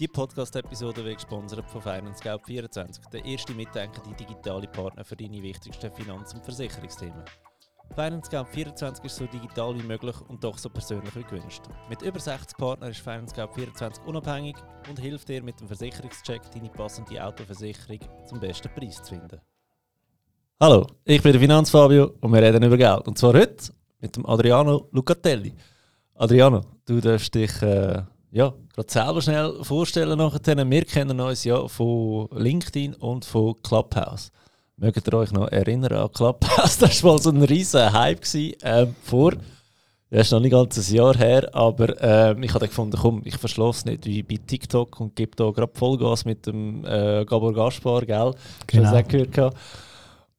Die Podcast-Episode wird gesponsert von Finance Scout 24, der erste mitdenkende digitale Partner für deine wichtigsten Finanz- und Versicherungsthemen. Finance Scout 24 ist so digital wie möglich und doch so persönlich wie gewünscht. Mit über 60 Partnern ist Finance Scout 24 unabhängig und hilft dir mit dem Versicherungscheck deine passende Autoversicherung zum besten Preis zu finden. Hallo, ich bin der Finanzfabio und wir reden über Geld. Und zwar heute mit dem Adriano Lucatelli. Adriano, du darfst dich äh, ja, gerade selber schnell vorstellen nachher. Wir kennen uns ja von LinkedIn und von Clubhouse. Mögt ihr euch noch erinnern an Clubhouse? Das war mal so ein riesen Hype gewesen, äh, vor. Das ist noch nicht ganz ein Jahr her, aber äh, ich habe gefunden, komm, ich verschloss nicht wie bei TikTok und gebe da gerade Vollgas mit dem äh, Gabor Gaspar, gell? Genau. Das auch gehört?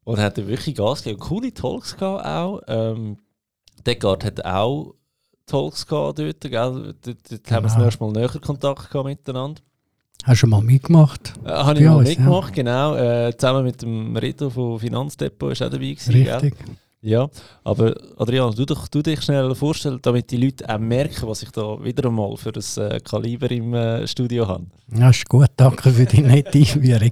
Und hat wirklich Gas gegeben. Coole Talks gehabt auch. Ähm, Deckard hat auch Talks gehabt dort, gell? Dort, dort haben wir das Genau. erste Mal näher Kontakt gehabt miteinander. Hast du mal mitgemacht? Äh, habe ich mal uns, mitgemacht, genau. Äh, zusammen mit dem Rito von Finanzdepot ist auch dabei gewesen, gell? Richtig. Ja, aber Adrian, du, doch, du dich schnell vorstellen, damit die Leute auch merken, was ich da wieder einmal für das äh, Kaliber im äh, Studio habe. Ja, ist gut. Danke für die nette Einführung.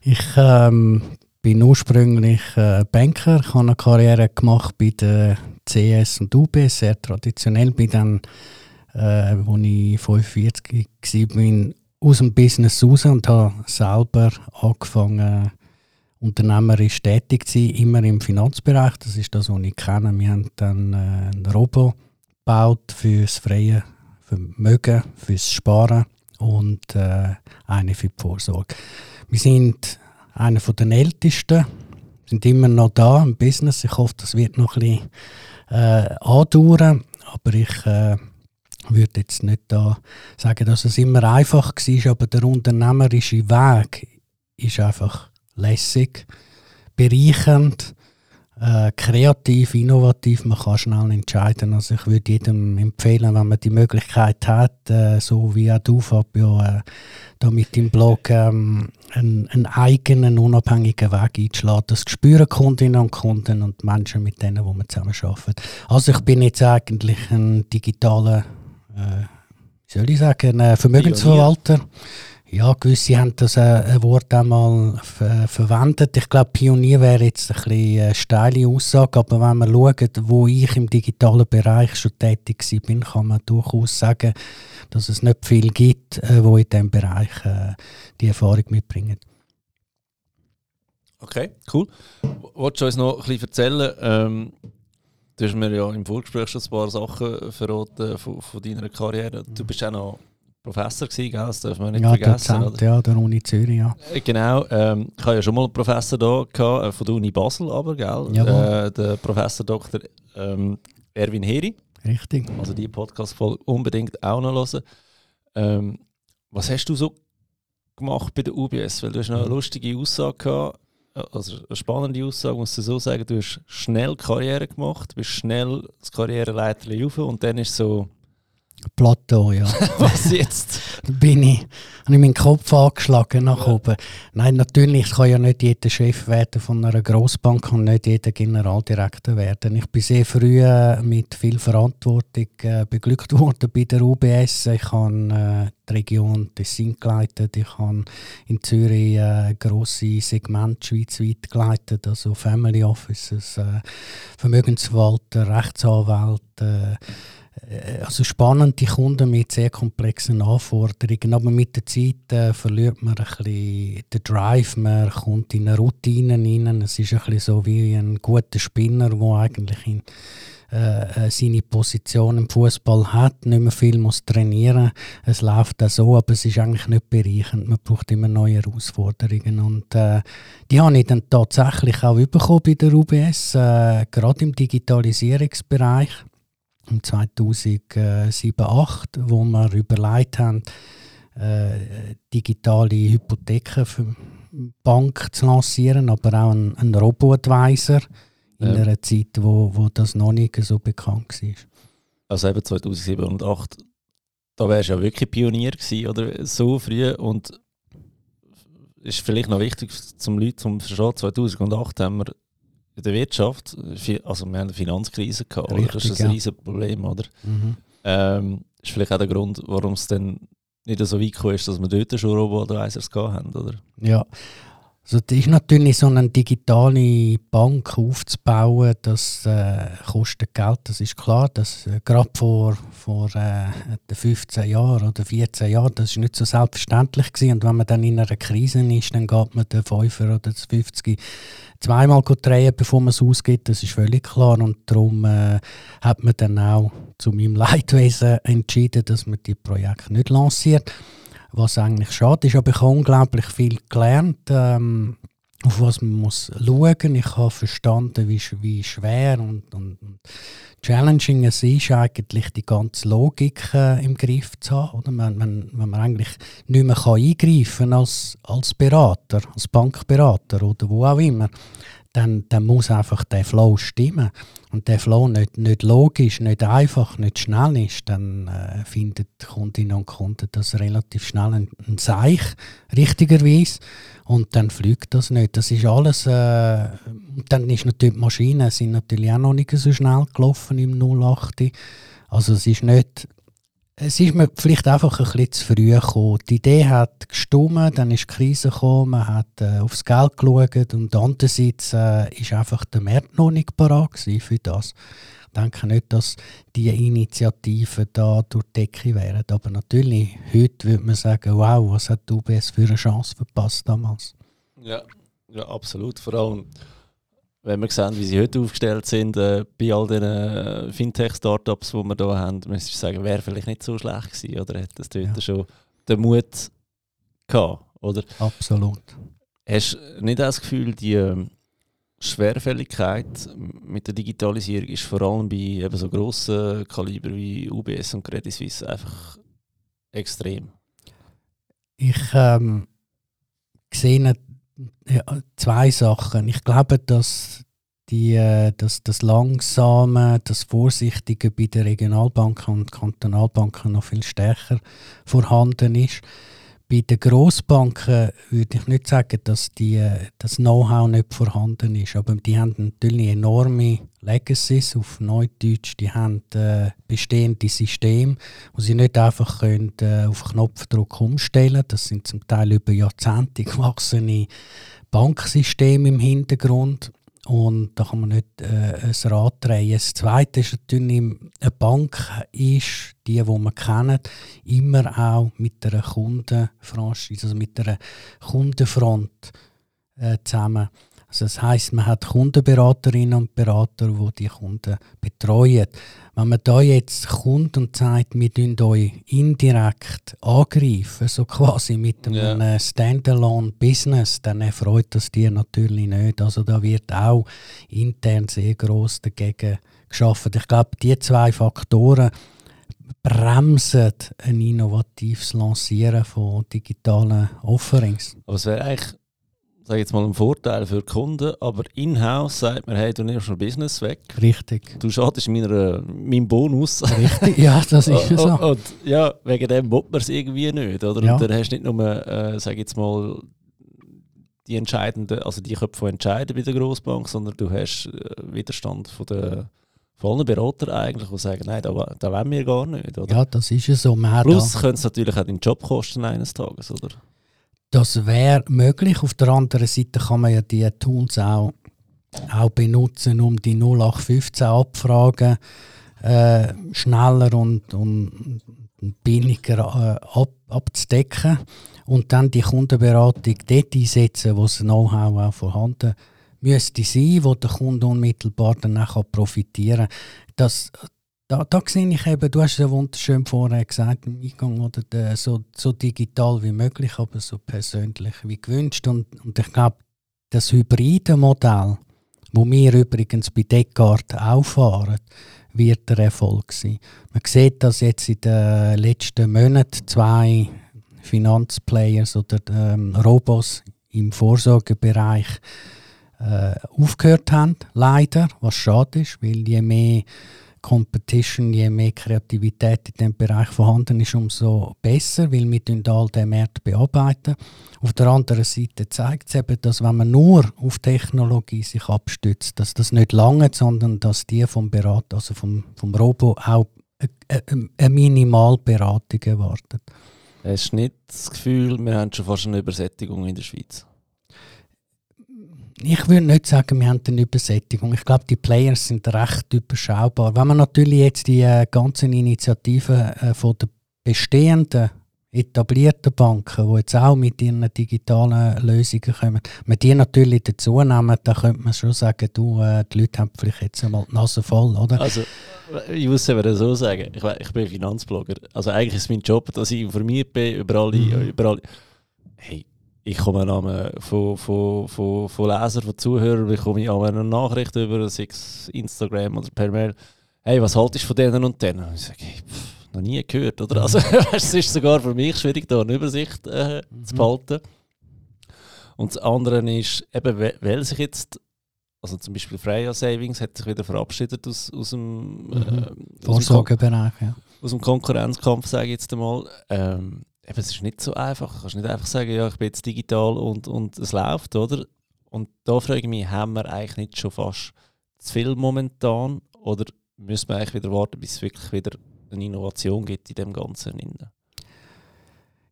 Ich ähm, bin ursprünglich äh, Banker. Habe eine Karriere gemacht bei der CS und UBS, sehr traditionell. Bin dann, äh, als ich 45 war, aus dem Business raus und habe selber angefangen, unternehmerisch tätig zu sein, immer im Finanzbereich. Das ist das, was ich kenne. Wir haben dann äh, einen Robo gebaut fürs freie Vermögen, fürs Sparen und äh, eine für die Vorsorge. Wir sind einer den Ältesten, sind immer noch da im Business. Ich hoffe, das wird noch ein bisschen äh, andauern, aber ich äh, würde jetzt nicht da sagen, dass es immer einfach war, aber der unternehmerische Weg ist einfach lässig, bereichernd, äh, kreativ, innovativ. Man kann schnell entscheiden. Also ich würde jedem empfehlen, wenn man die Möglichkeit hat, äh, so wie auch du, Fabio, äh, da mit dem Blog ähm, einen, einen eigenen, unabhängigen Weg einzuschlagen. Das spüren Kundinnen und Kunden und Menschen, mit denen wo man zusammen arbeitet. Also ich bin jetzt eigentlich ein digitaler, äh, soll ich sagen, ein Vermögensverwalter. Ja, gewisse haben das äh, ein Wort einmal ver verwendet. Ich glaube, Pionier wäre jetzt ein bisschen eine steile Aussage, aber wenn man schaut, wo ich im digitalen Bereich schon tätig bin, kann man durchaus sagen, dass es nicht viel gibt, äh, wo in diesem Bereich äh, die Erfahrung mitbringen. Okay, cool. Wolltest du uns noch ein bisschen erzählen? Ähm, du hast mir ja im Vorgespräch schon ein paar Sachen verraten von, von deiner Karriere. Du bist auch noch Professor gewesen, gell? das darf man nicht ja, vergessen. Dozent, Oder? ja, der Uni Zürich, ja. Äh, Genau, ähm, ich habe ja schon mal einen Professor da gehabt, äh, von der Uni Basel, aber gell? Äh, der Professor Dr. Ähm, Erwin Heri. Richtig. Also die Podcast-Folge unbedingt auch noch hören. Ähm, was hast du so gemacht bei der UBS? Weil du hast noch eine lustige Aussage gehabt, äh, also eine spannende Aussage, muss ich so sagen. Du hast schnell Karriere gemacht, bist schnell das Karriereleiter rauf und dann ist so, Plateau, ja. was jetzt? bin ich, habe ich meinen Kopf angeschlagen nach oben. Nein, natürlich kann ja nicht jeder Chef werden von einer Grossbank und nicht jeder Generaldirektor werden. Ich bin sehr früh äh, mit viel Verantwortung äh, beglückt worden bei der UBS. Ich habe äh, die Region Tessin geleitet, ich habe in Zürich äh, grosse Segmente schweizweit geleitet, also Family Offices, äh, Vermögensverwalter, Rechtsanwälte, also spannende Kunden mit sehr komplexen Anforderungen. Aber mit der Zeit äh, verliert man ein bisschen den Drive, man kommt in eine Routine rein. Es ist ein bisschen so wie ein guter Spinner, der eigentlich in, äh, äh, seine Position im Fußball hat, nicht mehr viel muss trainieren. Es läuft auch so, aber es ist eigentlich nicht bereichend. Man braucht immer neue Herausforderungen und äh, die habe ich dann tatsächlich auch bekommen bei der UBS, äh, gerade im Digitalisierungsbereich 2007, 2008, wo wir überlegt haben, äh, digitale Hypotheken für Bank zu lancieren, aber auch ein, ein Robo-Advisor in Ja. einer Zeit, wo, wo das noch nicht so bekannt war. Also eben 2007 und 2008, da wärst du ja wirklich Pionier gewesen, oder? So früh und ist vielleicht noch wichtig zum Leuten zum Verstehen, 2008 haben wir in der Wirtschaft, also wir haben eine Finanzkrise gehabt, oder? das Richtig, ist ein ja. riesen Problem, oder? Mhm. Ähm, ist vielleicht auch der Grund, warum es dann nicht so weit gekommen ist, dass wir dort schon Robo-Advisors haben, oder? Ja, also das ist natürlich so eine digitale Bank aufzubauen, das äh, kostet Geld, das ist klar. Das, äh, Gerade vor, vor äh, 15 Jahren oder 14 Jahren, das ist nicht so selbstverständlich gewesen. Und wenn man dann in einer Krise ist, dann geht man den 5 oder den 50 zweimal drehen, bevor man es ausgibt, das ist völlig klar. Und darum äh, hat man dann auch zu meinem Leidwesen entschieden, dass man die Projekte nicht lanciert was eigentlich schade ist. Aber ich habe unglaublich viel gelernt, ähm, auf was man muss schauen. Ich habe verstanden, wie, wie schwer und, und, challenging es ist, eigentlich die ganze Logik äh, im Griff zu haben. Oder? Wenn, wenn, wenn man eigentlich nicht mehr kann eingreifen kann als, als Berater, als Bankberater oder wo auch immer, dann, dann muss einfach der Flow stimmen. Und der Flow nicht, nicht logisch, nicht einfach, nicht schnell ist, dann äh, findet Kundinnen und Kunden das relativ schnell ein, ein Seich, richtigerweise. Und dann fliegt das nicht. Das ist alles. Äh, dann ist natürlich die Maschinen sind natürlich auch noch nicht so schnell gelaufen im 08. Also es ist nicht es ist mir vielleicht einfach ein bisschen zu früh gekommen. Die Idee hat gestummt, dann ist die Krise gekommen, man hat äh, aufs Geld geschaut und andererseits äh, ist einfach der Markt noch nicht parat für das. Ich denke nicht, dass diese Initiativen da durch die Decke wären. Aber natürlich, heute würde man sagen, wow, was hat UBS für eine Chance verpasst damals. Ja, ja absolut. Vor allem wenn wir sehen, wie sie heute aufgestellt sind, äh, bei all den äh, Fintech-Startups, die wir hier haben, muss ich sagen, wäre vielleicht nicht so schlecht gewesen, oder hätte das dort ja. schon den Mut gehabt, oder? Absolut. Hast du nicht das Gefühl, die äh, Schwerfälligkeit mit der Digitalisierung ist vor allem bei eben so grossen Kaliber wie UBS und Credit Suisse einfach extrem? Ich ähm, sehe ja, zwei Sachen. Ich glaube, dass die, äh, dass das Langsame, das Vorsichtige bei den Regionalbanken und Kantonalbanken noch viel stärker vorhanden ist. Bei den Grossbanken würde ich nicht sagen, dass die, das Know-how nicht vorhanden ist, aber die haben natürlich enorme Legacies auf Neudeutsch. Die haben äh, bestehende Systeme, wo sie nicht einfach können, äh, auf Knopfdruck umstellen können. Das sind zum Teil über Jahrzehnte gewachsene Banksysteme im Hintergrund. Und da kann man nicht äh, ein Rad drehen. Das Zweite ist natürlich, eine Bank ist, die, die man kennt, immer auch mit einer Kundenfranchise, also mit einer Kundenfront äh, zusammen. Also das heißt, man hat Kundenberaterinnen und Berater, die die Kunden betreuen. Wenn man da jetzt kommt und sagt, wir tun euch indirekt angreifen, so quasi mit einem yeah. Standalone-Business, dann erfreut das dir natürlich nicht. Also da wird auch intern sehr gross dagegen geschaffen. Ich glaube, die zwei Faktoren bremsen ein innovatives Lancieren von digitalen Offerings. Aber es wäre eigentlich sage jetzt mal, ein Vorteil für Kunden, aber in-house sagt man, hey, du nimmst schon Business weg. Richtig. Du schadest meiner, meinem Bonus. Richtig, ja, das ist so. Und, und, ja, wegen dem will man es irgendwie nicht, oder? Ja. Und dann hast du nicht nur, äh, sage jetzt mal, die entscheidenden, also die Köpfe entscheiden bei der Grossbank, sondern du hast äh, Widerstand von der von allen Beratern eigentlich, die sagen, nein, da, da wollen wir gar nicht. Oder? Ja, das ist ja so. Man Plus könnte es natürlich auch den Job kosten eines Tages, oder? Das wäre möglich. Auf der anderen Seite kann man ja die Tools auch, auch benutzen, um die 0815 Abfragen äh, schneller und, und billiger äh, ab, abzudecken und dann die Kundenberatung dort einsetzen, wo das Know-how auch vorhanden müsste sein, wo der Kunde unmittelbar danach profitieren kann. Das, da, da sehe ich eben, du hast ja wunderschön vorher gesagt im Eingang, oder der, so, so digital wie möglich, aber so persönlich wie gewünscht. Und, und ich glaube, das hybride Modell, wo wir übrigens bei Descartes auch fahren, wird der Erfolg sein. Man sieht, dass jetzt in den letzten Monaten zwei Finanzplayers oder ähm, Robos im Vorsorgebereich äh, aufgehört haben, leider, was schade ist, weil je mehr Competition, je mehr Kreativität in diesem Bereich vorhanden ist, umso besser, weil wir all den Markt bearbeiten. Auf der anderen Seite zeigt es eben, dass wenn man nur auf Technologie sich abstützt, dass das nicht lange, sondern dass die vom Berater, also vom, vom Robo auch eine, eine Minimalberatung erwartet. Hast du nicht das Gefühl, wir haben schon fast eine Übersättigung in der Schweiz? Ich würde nicht sagen, wir haben eine Übersättigung. Ich glaube, die Players sind recht überschaubar. Wenn man natürlich jetzt die äh, ganzen Initiativen äh, von der bestehenden etablierten Banken, die jetzt auch mit ihren digitalen Lösungen kommen, wenn die natürlich dazu nehmen, dann könnte man schon sagen, du, äh, die Leute haben vielleicht jetzt einmal die Nase voll, oder? Also, ich muss es so sagen, ich, ich, bin Finanzblogger, also eigentlich ist mein Job, dass ich informiert bin über alle, mhm. über alle. Hey, ich komme an von, von, von, von Lesern, von Zuhörern, bekomme ich eine Nachricht über, sei Instagram oder per Mail, hey, was haltest du von denen und denen? Und ich sage, pff, noch nie gehört, oder? Also, es ist sogar für mich schwierig, da eine Übersicht äh, mhm. zu behalten. Und das andere ist, eben, weil sich jetzt, also zum Beispiel Freya Savings hat sich wieder verabschiedet aus, aus dem mhm. äh, Vorsorgebereich, ja. Aus dem Konkurrenzkampf, sage ich jetzt einmal. Ähm, eben, es ist nicht so einfach. Du kannst nicht einfach sagen, ja, ich bin jetzt digital und, und es läuft, oder? Und da frage ich mich, haben wir eigentlich nicht schon fast zu viel momentan oder müssen wir eigentlich wieder warten, bis es wirklich wieder eine Innovation gibt in dem Ganzen.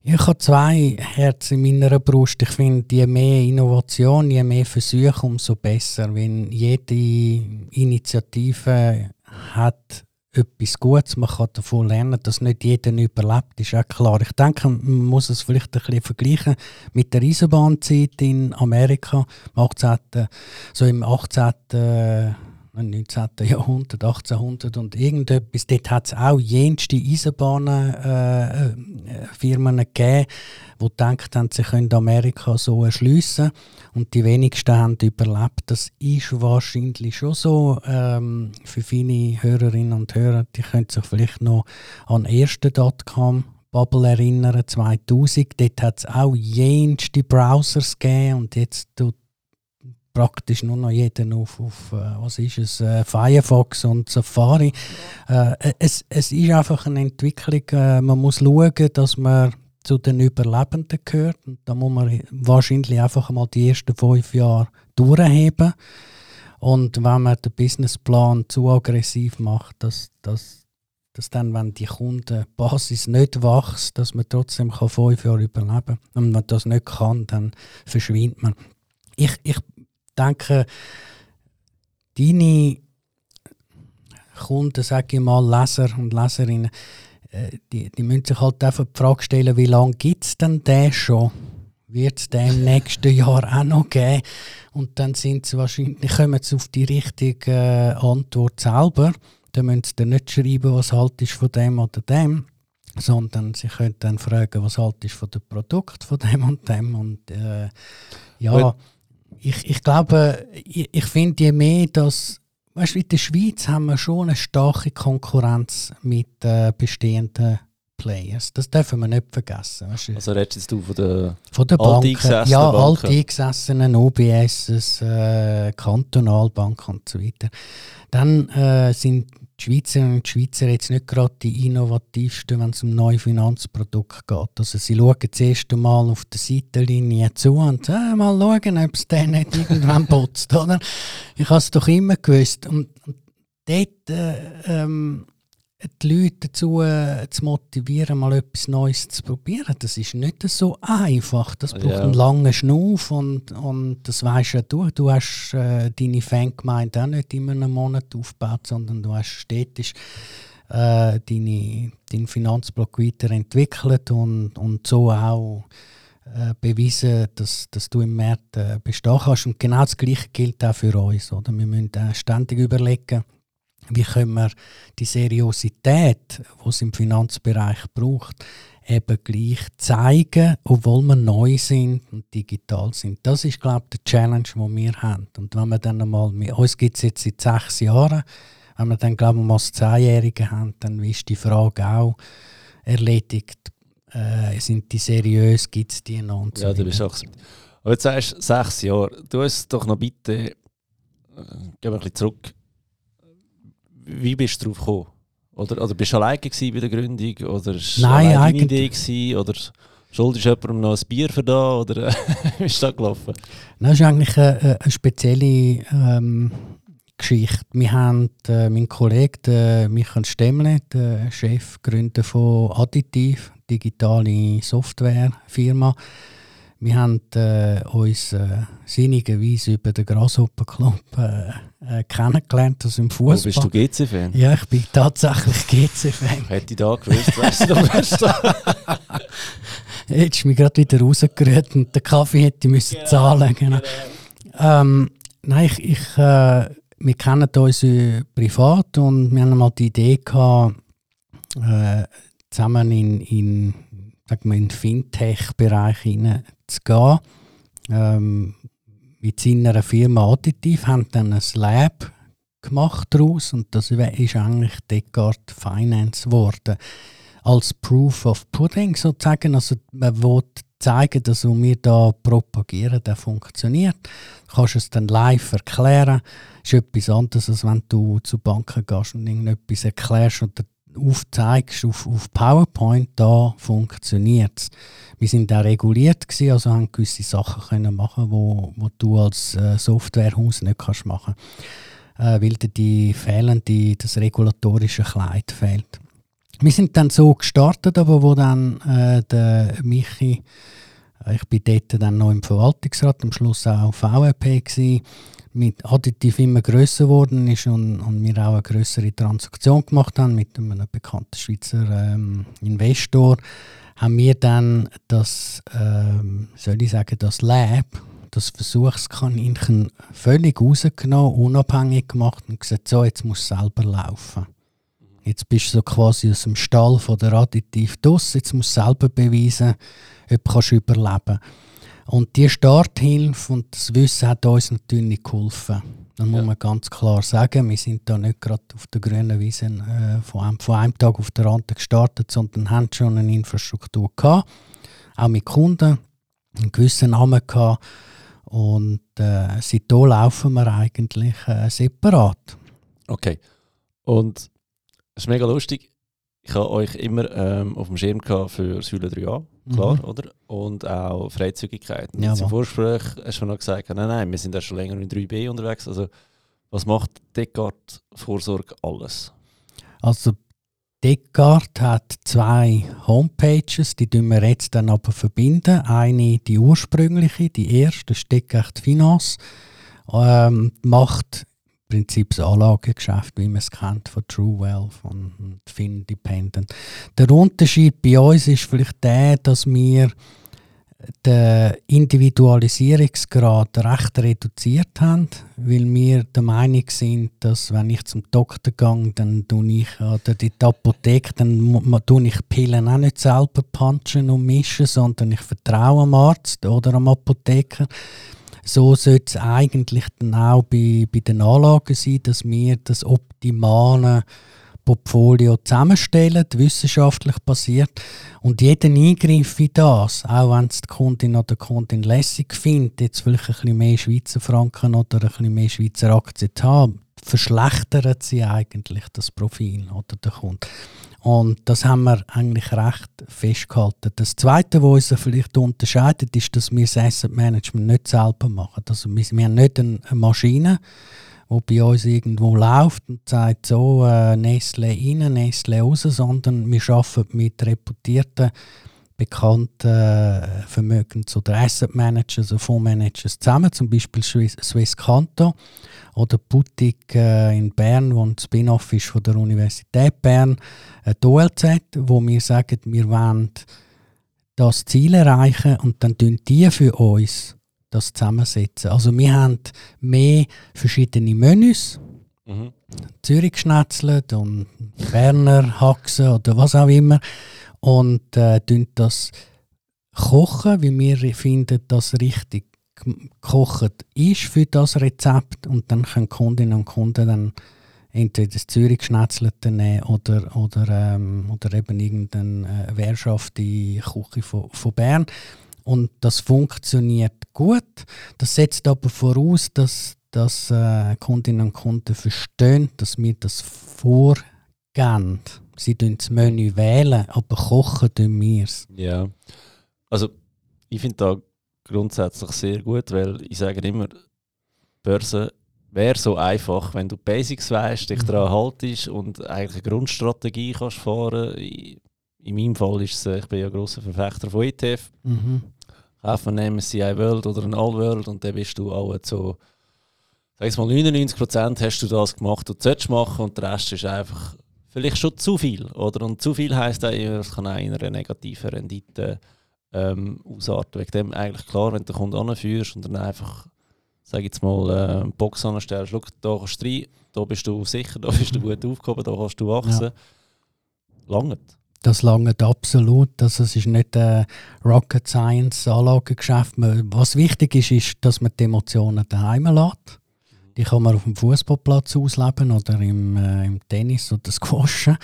Ich habe zwei Herzen in meiner Brust. Ich finde, je mehr Innovation, je mehr Versuche, umso besser. Wenn jede Initiative hat etwas Gutes, man kann davon lernen, dass nicht jeder überlebt, ist auch klar. Ich denke, man muss es vielleicht ein bisschen vergleichen mit der Eisenbahnzeit in Amerika, im 18., so im 18. 19. Jahrhundert, 1800 und irgendetwas. Dort hat es auch jenste Eisenbahnfirmen äh, äh, gegeben, die gedacht haben, sie können Amerika so erschliessen. Und die wenigsten haben überlebt. Das ist wahrscheinlich schon so. Ähm, für viele Hörerinnen und Hörer, die können sich vielleicht noch an den ersten Dotcom Bubble erinnern, 2000. Dort hat es auch jenste Browsers gegeben und jetzt tut praktisch nur noch jeder auf, auf äh, was ist es, äh, Firefox und Safari. Äh, es, es ist einfach eine Entwicklung, man muss schauen, dass man zu den Überlebenden gehört. Und da muss man wahrscheinlich einfach mal die ersten fünf Jahre durchheben. Und wenn man den Businessplan zu aggressiv macht, dass, dass, dass dann, wenn die Kundenbasis nicht wächst, dass man trotzdem kann fünf Jahre überleben kann. Und wenn man das nicht kann, dann verschwindet man. Ich, ich denke, deine Kunden, sage ich mal, Leser und Leserinnen, äh, die, die müssen sich halt einfach die Frage stellen, wie lange gibt es denn den schon? Wird es den im nächsten Jahr auch noch geben? Und dann sind sie wahrscheinlich, kommen sie auf die richtige äh, Antwort selber. Dann müssen sie dann nicht schreiben, was halt ist von dem oder dem, sondern sie können dann fragen, was halt ist von dem Produkt von dem und dem. Und äh, ja, ich, ich glaube, ich, ich finde, je mehr das, weißt du, in der Schweiz haben wir schon eine starke Konkurrenz mit äh, bestehenden Players. Das dürfen wir nicht vergessen. Weißt du? Also redest du von der, von der Banken? Ja, alteingesessenen OBS, äh, Kantonalbank und so weiter. Dann äh, sind die Schweizerinnen und Schweizer jetzt nicht gerade die innovativsten, wenn es um neue Finanzprodukte geht. Also sie schauen das erste Mal auf der Seitenlinie zu und sagen, äh, mal schauen, ob es den nicht irgendwann putzt. Oder? Ich habe es doch immer gewusst. Und, und dort äh, ähm, die Leute dazu äh, zu motivieren, mal etwas Neues zu probieren, das ist nicht so einfach. Das braucht ja. einen langen Schnuff und, und das weißt ja du. Du hast äh, deine Fangemeinde auch nicht in einem Monat aufgebaut, sondern du hast stetig äh, deine, deinen Finanzblock weiterentwickelt und, und so auch äh, bewiesen, dass, dass du im März äh, bestehen kannst. Und genau das Gleiche gilt auch für uns. Oder? Wir müssen äh, ständig überlegen, wie können wir die Seriosität, die es im Finanzbereich braucht, eben gleich zeigen, obwohl wir neu sind und digital sind. Das ist, glaube ich, der Challenge, den wir haben. Und wenn wir dann einmal, uns gibt es jetzt seit sechs Jahren, wenn wir dann, glaube ich, mal das Zehnjährige haben, dann ist die Frage auch erledigt. Äh, sind die seriös, gibt es die noch? Und so ja, du bist auch... Aber jetzt sagst du sechs Jahre. Du hast doch noch bitte... Äh, gehen wir ein bisschen zurück wie bist du darauf gekommen? Oder, oder bist du alleine bei der Gründung? Oder Nein, eine Idee? Gewesen, oder schuldest du jemandem noch ein Bier für da? Oder wie ist das gelaufen? Das ist eigentlich eine, eine spezielle ähm, Geschichte. Wir haben äh, mein Kollege der Michael Stemmle, der Chefgründer von Additiv, digitale Softwarefirma. Wir haben äh, uns äh, sinnigerweise über den Grasshopper Club äh, äh, kennengelernt, also im Fußball. Oh, bist du GC-Fan? Ja, ich bin tatsächlich GC-Fan. Hätte ich da gewusst, wärst du da Jetzt ist mich gerade wieder rausgerührt und den Kaffee hätte ich müssen genau, zahlen genau. Ähm, Nein, ich, ich äh, wir kennen uns äh, privat und wir haben mal die Idee gehabt, äh, zusammen in, in, sag mal, in den Fintech-Bereich zu gehen. Ähm, mit seiner Firma Additiv haben dann ein Lab gemacht daraus und das ist eigentlich Descartes Finance geworden. Als Proof of Pudding sozusagen. Also man will zeigen, dass was wir da propagieren, der funktioniert. Du kannst es dann live erklären. Das ist etwas anderes, als wenn du zu Banken gehst und irgendetwas erklärst und aufzeigst auf, auf PowerPoint, da funktioniert es. Wir sind auch reguliert gewesen, also haben gewisse Sachen können machen, wo, wo du als äh, Softwarehaus nicht kannst machen, äh, weil dir die fehlende, das regulatorische Kleid fehlt. Wir sind dann so gestartet, aber wo dann äh, der Michi, äh, ich bin dort dann noch im Verwaltungsrat, am Schluss auch VRP gewesen, mit Additiv immer grösser geworden ist und, und wir auch eine größere Transaktion gemacht haben mit einem bekannten Schweizer ähm, Investor, haben wir dann das, ähm, soll ich sagen, das Lab, das Versuchskaninchen völlig rausgenommen, unabhängig gemacht und gesagt, so, jetzt muss selber laufen. Jetzt bist du so quasi aus dem Stall von der Additiv draus. Jetzt musst du selber beweisen, ob du überleben kannst. Und die Starthilfe und das Wissen hat uns natürlich geholfen. Das muss ja. man ganz klar sagen. Wir sind da nicht gerade auf der grünen Wiese äh, von, einem, von, einem, Tag auf den anderen gestartet, sondern haben schon eine Infrastruktur gehabt. Auch mit Kunden, einen gewissen Namen gehabt. Und äh, seitdem laufen wir eigentlich äh, separat. Okay. Und das ist mega lustig. Ich habe euch immer ähm, auf dem Schirm gehabt für Säule 3a, klar, mhm. oder? Und auch Freizügigkeit. Und ja, Im Vorgespräch hast du noch gesagt, nein, nein, wir sind ja schon länger in 3b unterwegs. Also, was macht Descartes Vorsorge alles? Also, Descartes hat zwei Homepages, die wir jetzt dann aber verbinden. Eine, die ursprüngliche, die erste, ist Descartes Finance, ähm, macht Prinzip das Anlagegeschäft, wie man es kennt von True Wealth und FinDependent. Der Unterschied bei uns ist vielleicht der, dass wir den Individualisierungsgrad recht reduziert haben, weil wir der Meinung sind, dass wenn ich zum Doktor gehe, dann tue ich oder die Apotheke, dann tue ich Pillen auch nicht selber punchen und mischen, sondern ich vertraue am Arzt oder am Apotheker so sollte es eigentlich dann auch bei, bei den Anlagen sein, dass wir das optimale Portfolio zusammenstellen, wissenschaftlich basiert. Und jeden Eingriff in das, auch wenn es die Kundin oder der Kundin lässig findet, jetzt vielleicht ein bisschen mehr Schweizer Franken oder ein bisschen mehr Schweizer Aktien zu haben, verschlechtert sie eigentlich das Profil oder der Kunde. Und das haben wir eigentlich recht festgehalten. Das Zweite, was uns vielleicht unterscheidet, ist, dass wir das Asset Management nicht selber machen. Also wir, haben nicht eine Maschine, die bei uns irgendwo läuft und sagt so äh, Nestle rein, Nestle raus, sondern wir arbeiten mit reputierten, bekannten äh, Vermögens- oder Asset Managers, also Fondsmanagers zusammen, zum Beispiel Swiss, Swiss Canto oder Boutique äh, in Bern, wo ein Spin-off ist von der Universität Bern, äh, die OLZ, wo wir sagen, wir wollen das Ziel erreichen und dann tun die für uns das zusammensetzen. Also wir haben mehr verschiedene Menüs, mhm. Zürich schnetzelt und Berner Haxen oder was auch immer und äh, das kochen, wie wir finden, das richtig gekocht ist für das Rezept und dann können Kundinnen und Kunden dann entweder das Zürich Schnetzelte nehmen oder, oder, ähm, oder eben irgendeine äh, Wehrschaft in Küche von, von Bern. Und das funktioniert gut. Das setzt aber voraus, dass, dass äh, Kundinnen und Kunden verstehen, dass wir das vorgehen. Sie wählen das Menü, wählen, aber kochen tun wir es. Ja, also ich finde da grundsätzlich sehr gut, weil ich sage immer, Börse wäre so einfach, wenn du Basics weißt, dich mhm. daran haltest und eigentlich eine Grundstrategie kannst fahren. In meinem Fall ist es, äh, ich bin ja großer Verfechter von ETF. Mhm. Kaufen einen MSCI World oder einen All World und dann bist du auch so, sag mal 99% hast du das gemacht, was du solltest machen und der Rest ist einfach vielleicht schon zu viel, oder? Und zu viel heisst auch, es kann auch in einer negativen Rendite ähm, ausarten. Wegen dem eigentlich klar, wenn du den Kunden anführst und dann einfach sag jetzt mal, äh, eine Box anstellst, schau, da kannst du rein, da bist du sicher, da bist du gut aufgehoben, da kannst du wachsen. Ja. Langt. Das langt absolut. Das ist nicht ein Rocket Science Anlagegeschäft. Was wichtig ist, ist, dass man die Emotionen daheim lässt. Die kann man auf dem Fußballplatz ausleben oder im, äh, im Tennis oder Squashen,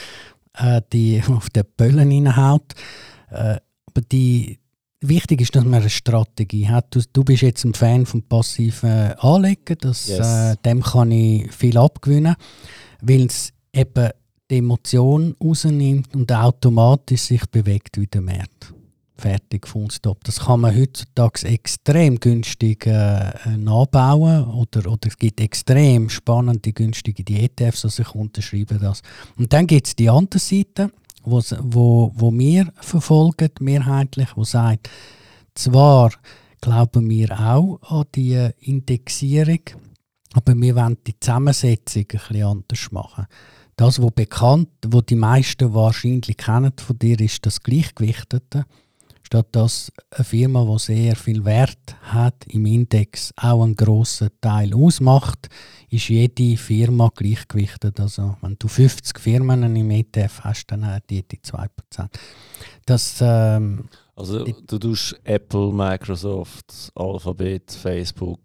äh, die auf den Böllen reinhaut. Äh, aber die, wichtig ist, dass man eine Strategie hat. Du, du bist jetzt ein Fan vom passiven Anlegen, das, yes. äh, dem kann ich viel abgewinnen, weil es eben die Emotion rausnimmt und automatisch sich bewegt wie der Markt. Fertig, Full Stop. Das kann man heutzutage extrem günstig äh, nachbauen oder, oder es gibt extrem spannende, günstige die ETFs, also ich unterschreibe das. Und dann gibt es die andere Seite, wo, wo, wo wir verfolgen, mehrheitlich, wo sagt, zwar glauben wir auch an die Indexierung, aber wir wollen die Zusammensetzung ein bisschen anders machen. Das, was bekannt, wo die meisten wahrscheinlich kennen von dir, ist das Gleichgewichtete. Statt dass eine Firma, die sehr viel Wert hat im Index, auch einen grossen Teil ausmacht, ist jede Firma gleichgewichtet. Also wenn du 50 Firmen im ETF hast, dann hat jede 2%. Das, ähm, also du tust Apple, Microsoft, Alphabet, Facebook,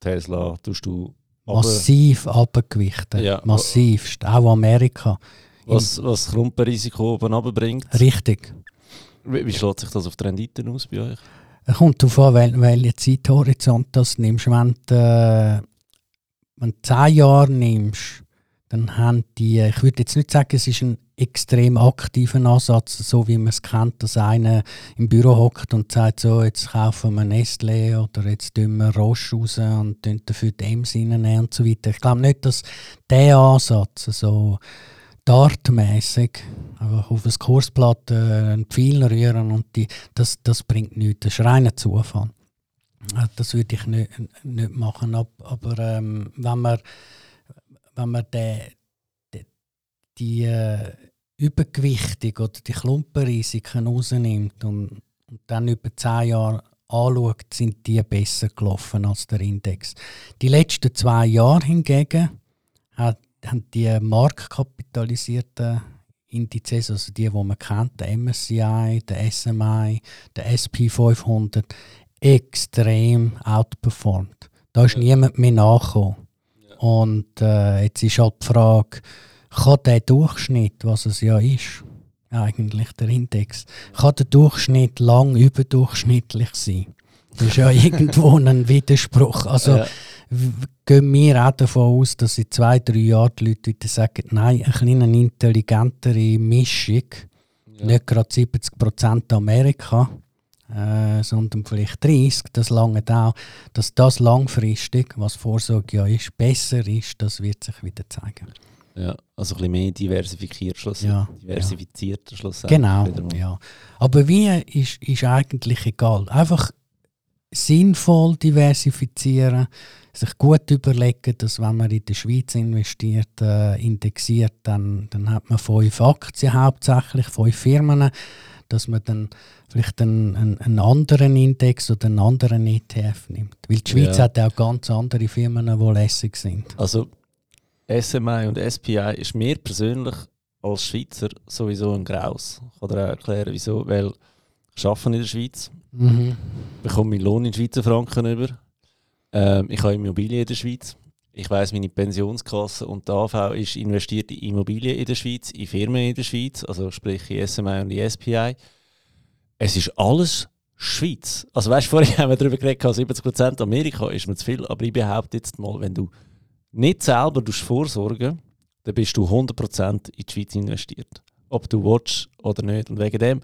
Tesla, tust du massiv abgewichtet. Ja. Massivst. Auch Amerika. Was, was das Klumpenrisiko oben runterbringt. Richtig. Wie, wie schlägt sich das auf die Renditen aus bei euch? Es kommt darauf an, wel, welchen Zeithorizont du nimmst. Wenn du, äh, wenn du 10 Jahre nimmst, dann haben die, ich würde jetzt nicht sagen, es ist ein extrem aktiver Ansatz, so wie man es kennt, dass einer im Büro hockt und sagt, so, jetzt kaufen wir Nestle oder jetzt tun wir Roche raus und dafür die Ems reinnehmen und so weiter. Ich glaube nicht, dass der Ansatz so dartmäßig auf das Kursblatt äh, einen Pfeil rühren und die, das, das bringt nichts. Das ist reiner Zufall. Äh, das würde ich nicht, nicht machen. Aber ähm, wenn man, wenn man die, die, die äh, Übergewichtung oder die Klumpenrisiken rausnimmt und, und dann über zehn Jahre anschaut, sind die besser gelaufen als der Index. Die letzten zwei Jahre hingegen hat haben die marktkapitalisierten Indizes, also die, die man kennt, der MSCI, der SMI, der SP 500, extrem outperformed. Da ist ja. niemand mehr nachgekommen. Ja. Und äh, jetzt ist halt die Frage, kann der Durchschnitt, was es ja ist, eigentlich der Index, kann der Durchschnitt lang überdurchschnittlich sein? Das ist ja irgendwo ein Widerspruch. Also ja gehen wir auch davon aus, dass in zwei, drei Jahren die Leute wieder sagen, nein, eine kleine intelligentere Mischung, ja. nicht gerade 70% Amerika, äh, sondern vielleicht 30, das lange auch, dass das langfristig, was Vorsorge ja ist, besser ist, das wird sich wieder zeigen. Ja, also ein bisschen mehr diversifiziert Schluss, ja, diversifizierter ja. Schluss. Genau, ja. Aber wie ist, ist eigentlich egal. Einfach sinnvoll diversifizieren, sich gut überlegen, dass wenn man in der Schweiz investiert, äh, indexiert, dann, dann hat man fünf Aktien hauptsächlich, fünf Firmen, dass man dann vielleicht einen, einen, einen anderen Index oder einen anderen ETF nimmt. Weil die Schweiz ja. hat auch ganz andere Firmen, die lässig sind. Also SMI und SPI ist mir persönlich als Schweizer sowieso ein Graus. Ich kann dir erklären, wieso. Weil ich arbeite in der Schweiz, mhm. bekomme meinen Lohn in Schweizer Franken über ähm, ich habe Immobilien in der Schweiz. Ich weiß meine Pensionskasse und die AV ist investiert in Immobilien in der Schweiz, in Firmen in der Schweiz, also sprich in SMI und in SPI. Es ist alles Schweiz. Also weißt vorhin haben wir darüber geredet, 70% Amerika ist mir zu viel, aber ich behaupte jetzt mal, wenn du nicht selber vorsorgen dann bist du 100% in die Schweiz investiert. Ob du willst oder nicht. Und wegen dem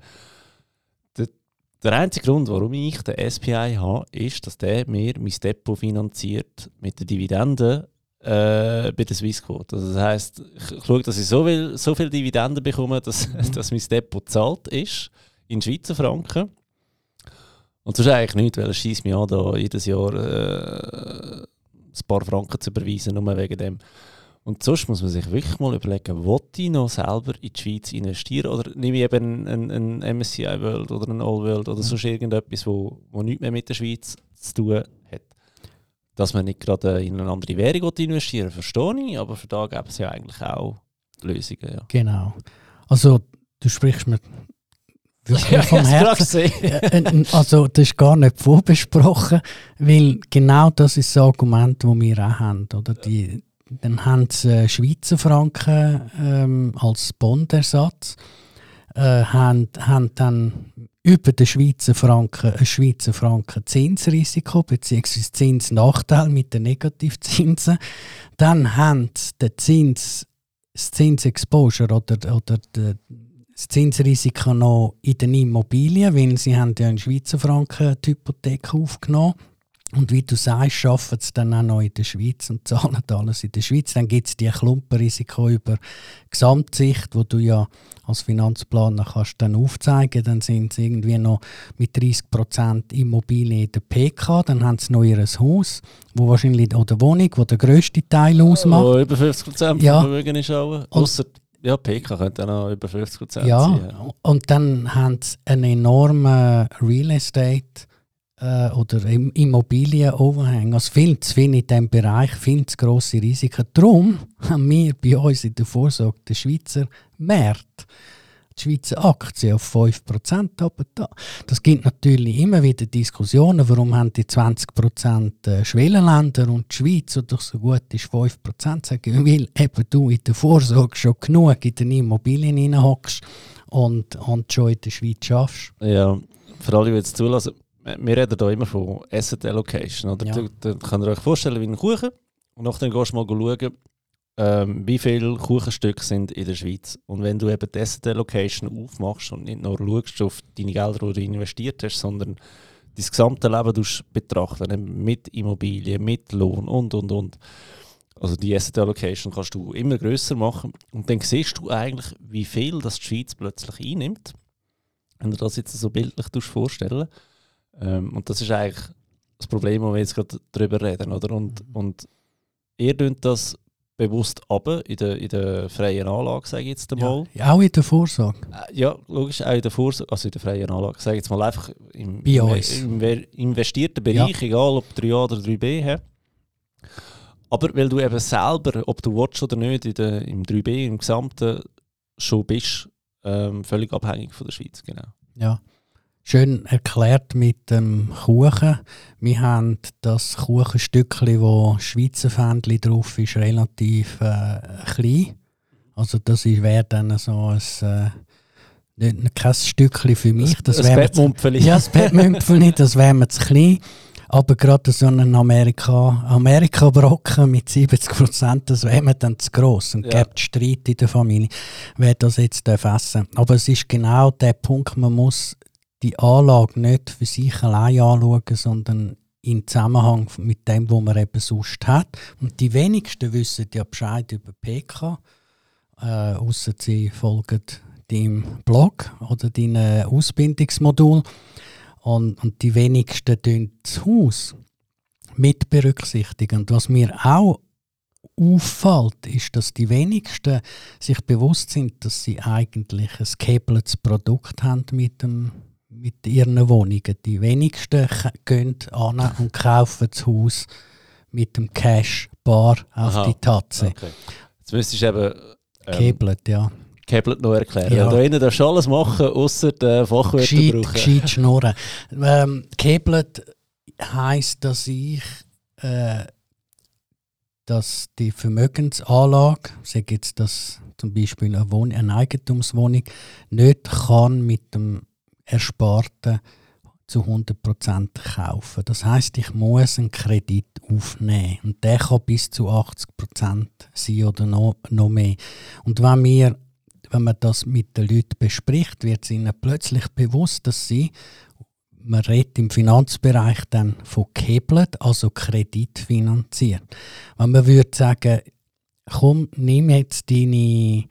der einzige Grund, warum ich den SPI habe, ist, dass der mir mein Depot finanziert mit den Dividenden äh, bei der Swissquote. Also das heisst, ich schaue, dass ich so viel, so viel Dividenden bekomme, dass, mhm. dass mein Depot zahlt ist in Schweizer Franken. Und sonst eigentlich nichts, weil es schießt mich an, da jedes Jahr äh, ein paar Franken zu überweisen, nur wegen dem. Und sonst muss man sich wirklich mal überlegen, will ich noch selber in die Schweiz investieren oder nehme ich eben ein, ein MSCI World oder ein All World oder mhm. sonst irgendetwas, wo, wo nichts mehr mit der Schweiz zu tun hat. Dass man nicht gerade in eine andere Währung investieren verstehe ich, aber für da gibt es ja eigentlich auch Lösungen. Ja. Genau. Also du sprichst mir wirklich vom Herzen. Äh, äh, also das ist gar nicht vorbesprochen, weil genau das ist das Argument, das wir auch haben. Oder? Die, dann haben sie äh, Schweizer Franken ähm, als Bondersatz, äh, haben, haben dann über den Schweizer Franken ein Schweizer Franken Zinsrisiko bzw. Zinsnachteil mit den Negativzinsen. Dann haben sie den Zins, das Zinsexposure oder, oder das Zinsrisiko noch in den Immobilien, weil sie haben ja in Schweizer Franken die Hypothek aufgenommen. Und wie du sagst, arbeiten sie dann auch noch in der Schweiz und zahlen alles in der Schweiz. Dann gibt es die Klumpenrisiko über Gesamtsicht, wo du ja als Finanzplaner kannst dann aufzeigen Dann sind sie irgendwie noch mit 30% Immobilien in der PK. Dann haben sie noch ihr Haus, wo wahrscheinlich, oder Wohnung, wo der grösste Teil ausmacht. Wo über 50% ja. Vermögen ist auch. Ausser ja, PK könnte auch über 50% ja, sein. Ja, und dann haben sie einen enormen Real Estate äh, oder Immobilien-Overhang. Also viel zu viel in diesem Bereich, viel zu grosse Risiken. Darum haben wir bei uns in der Vorsorge den Schweizer Markt, die Schweizer Aktien auf 5% da. Das gibt natürlich immer wieder Diskussionen, warum haben die 20% äh, Schwellenländer und die Schweiz, die doch so gut ist, 5% sagen, weil eben du in der Vorsorge schon genug in den Immobilien reinhockst und, und schon in der Schweiz schaffst. Ja, für alle, die jetzt zulassen, wir reden hier immer von Asset Allocation. Oder? Ja. Da, da könnt ihr euch vorstellen wie ein Kuchen. Und nachdem gehst du mal schauen, ähm, wie viele Kuchenstücke sind in der Schweiz. Und wenn du eben die Asset Allocation aufmachst und nicht nur schaust auf deine Gelder, die du investiert hast, sondern dein gesamte Leben betrachten, mit Immobilien, mit Lohn und, und, und. Also die Asset Allocation kannst du immer größer machen und dann siehst du eigentlich, wie viel das die Schweiz plötzlich einnimmt. Wenn du das jetzt so bildlich vorstellen ähm, und das ist eigentlich das Problem, wo wir jetzt gerade darüber reden. Oder? Und, mhm. und ihr tut das bewusst ab in der, in der freien Anlage, sage ich jetzt einmal. Ja, auch in der Vorsorge. Äh, ja, logisch, auch in der Vorsorge, also in der freien Anlage, sage ich jetzt mal einfach im, Bei uns. im, im investierten Bereich, ja. egal ob 3a oder 3b. He. Aber weil du eben selber, ob du willst oder nicht, in der, im 3b, im Gesamten schon bist, ähm, völlig abhängig von der Schweiz, genau. Ja schön erklärt mit dem Kuchen. Wir haben das Kuchenstückchen, wo Schweizer Fändli drauf ist, relativ äh, klein. Also das wäre dann so ein äh, nicht, kein Stückchen für mich. Das, das Bettmümpfeli. Ja, das Bettmümpfeli, das wäre mir zu klein. Aber gerade so ein Amerika, Amerika-Brocken mit 70%, das wäre mir dann zu gross und ja. gibt Streit in der Familie, wer das jetzt essen darf. Aber es ist genau der Punkt, man muss die Anlage nicht für sich allein anschauen, sondern in Zusammenhang mit dem, was man eben sonst hat. Und die wenigsten wissen ja Bescheid über PK, äh, außer sie folgen deinem Blog oder deinem Ausbildungsmodul. Und, und die wenigsten tun das Haus mit berücksichtigen. Und was mir auch auffällt, ist, dass die wenigsten sich bewusst sind, dass sie eigentlich ein gekebbeltes Produkt haben mit dem mit ihren Wohnungen. Die wenigsten gehen an und kaufen das Haus mit dem Cash bar auf Aha, die Tatze. Okay. Jetzt müsstest du eben... Ähm, Keblet, ja. Keblet noch erklären. Ja. Da innen darfst du alles machen, außer den Fachwörter gescheit, brauchen. Gescheit schnurren. Ähm, Keblet heisst, dass ich... Äh, dass die Vermögensanlage, sage jetzt das zum Beispiel eine, Wohn eine Eigentumswohnung, nicht kann mit dem Ersparten zu 100% kaufen. Das heißt, ich muss einen Kredit aufnehmen und der kann bis zu 80% sein oder noch, noch mehr. Und wenn, wir, wenn man das mit den Leuten bespricht, wird es ihnen plötzlich bewusst, dass sie man redet im Finanzbereich dann von gehebelt, also kreditfinanziert. Wenn man würde sagen, komm, nimm jetzt deine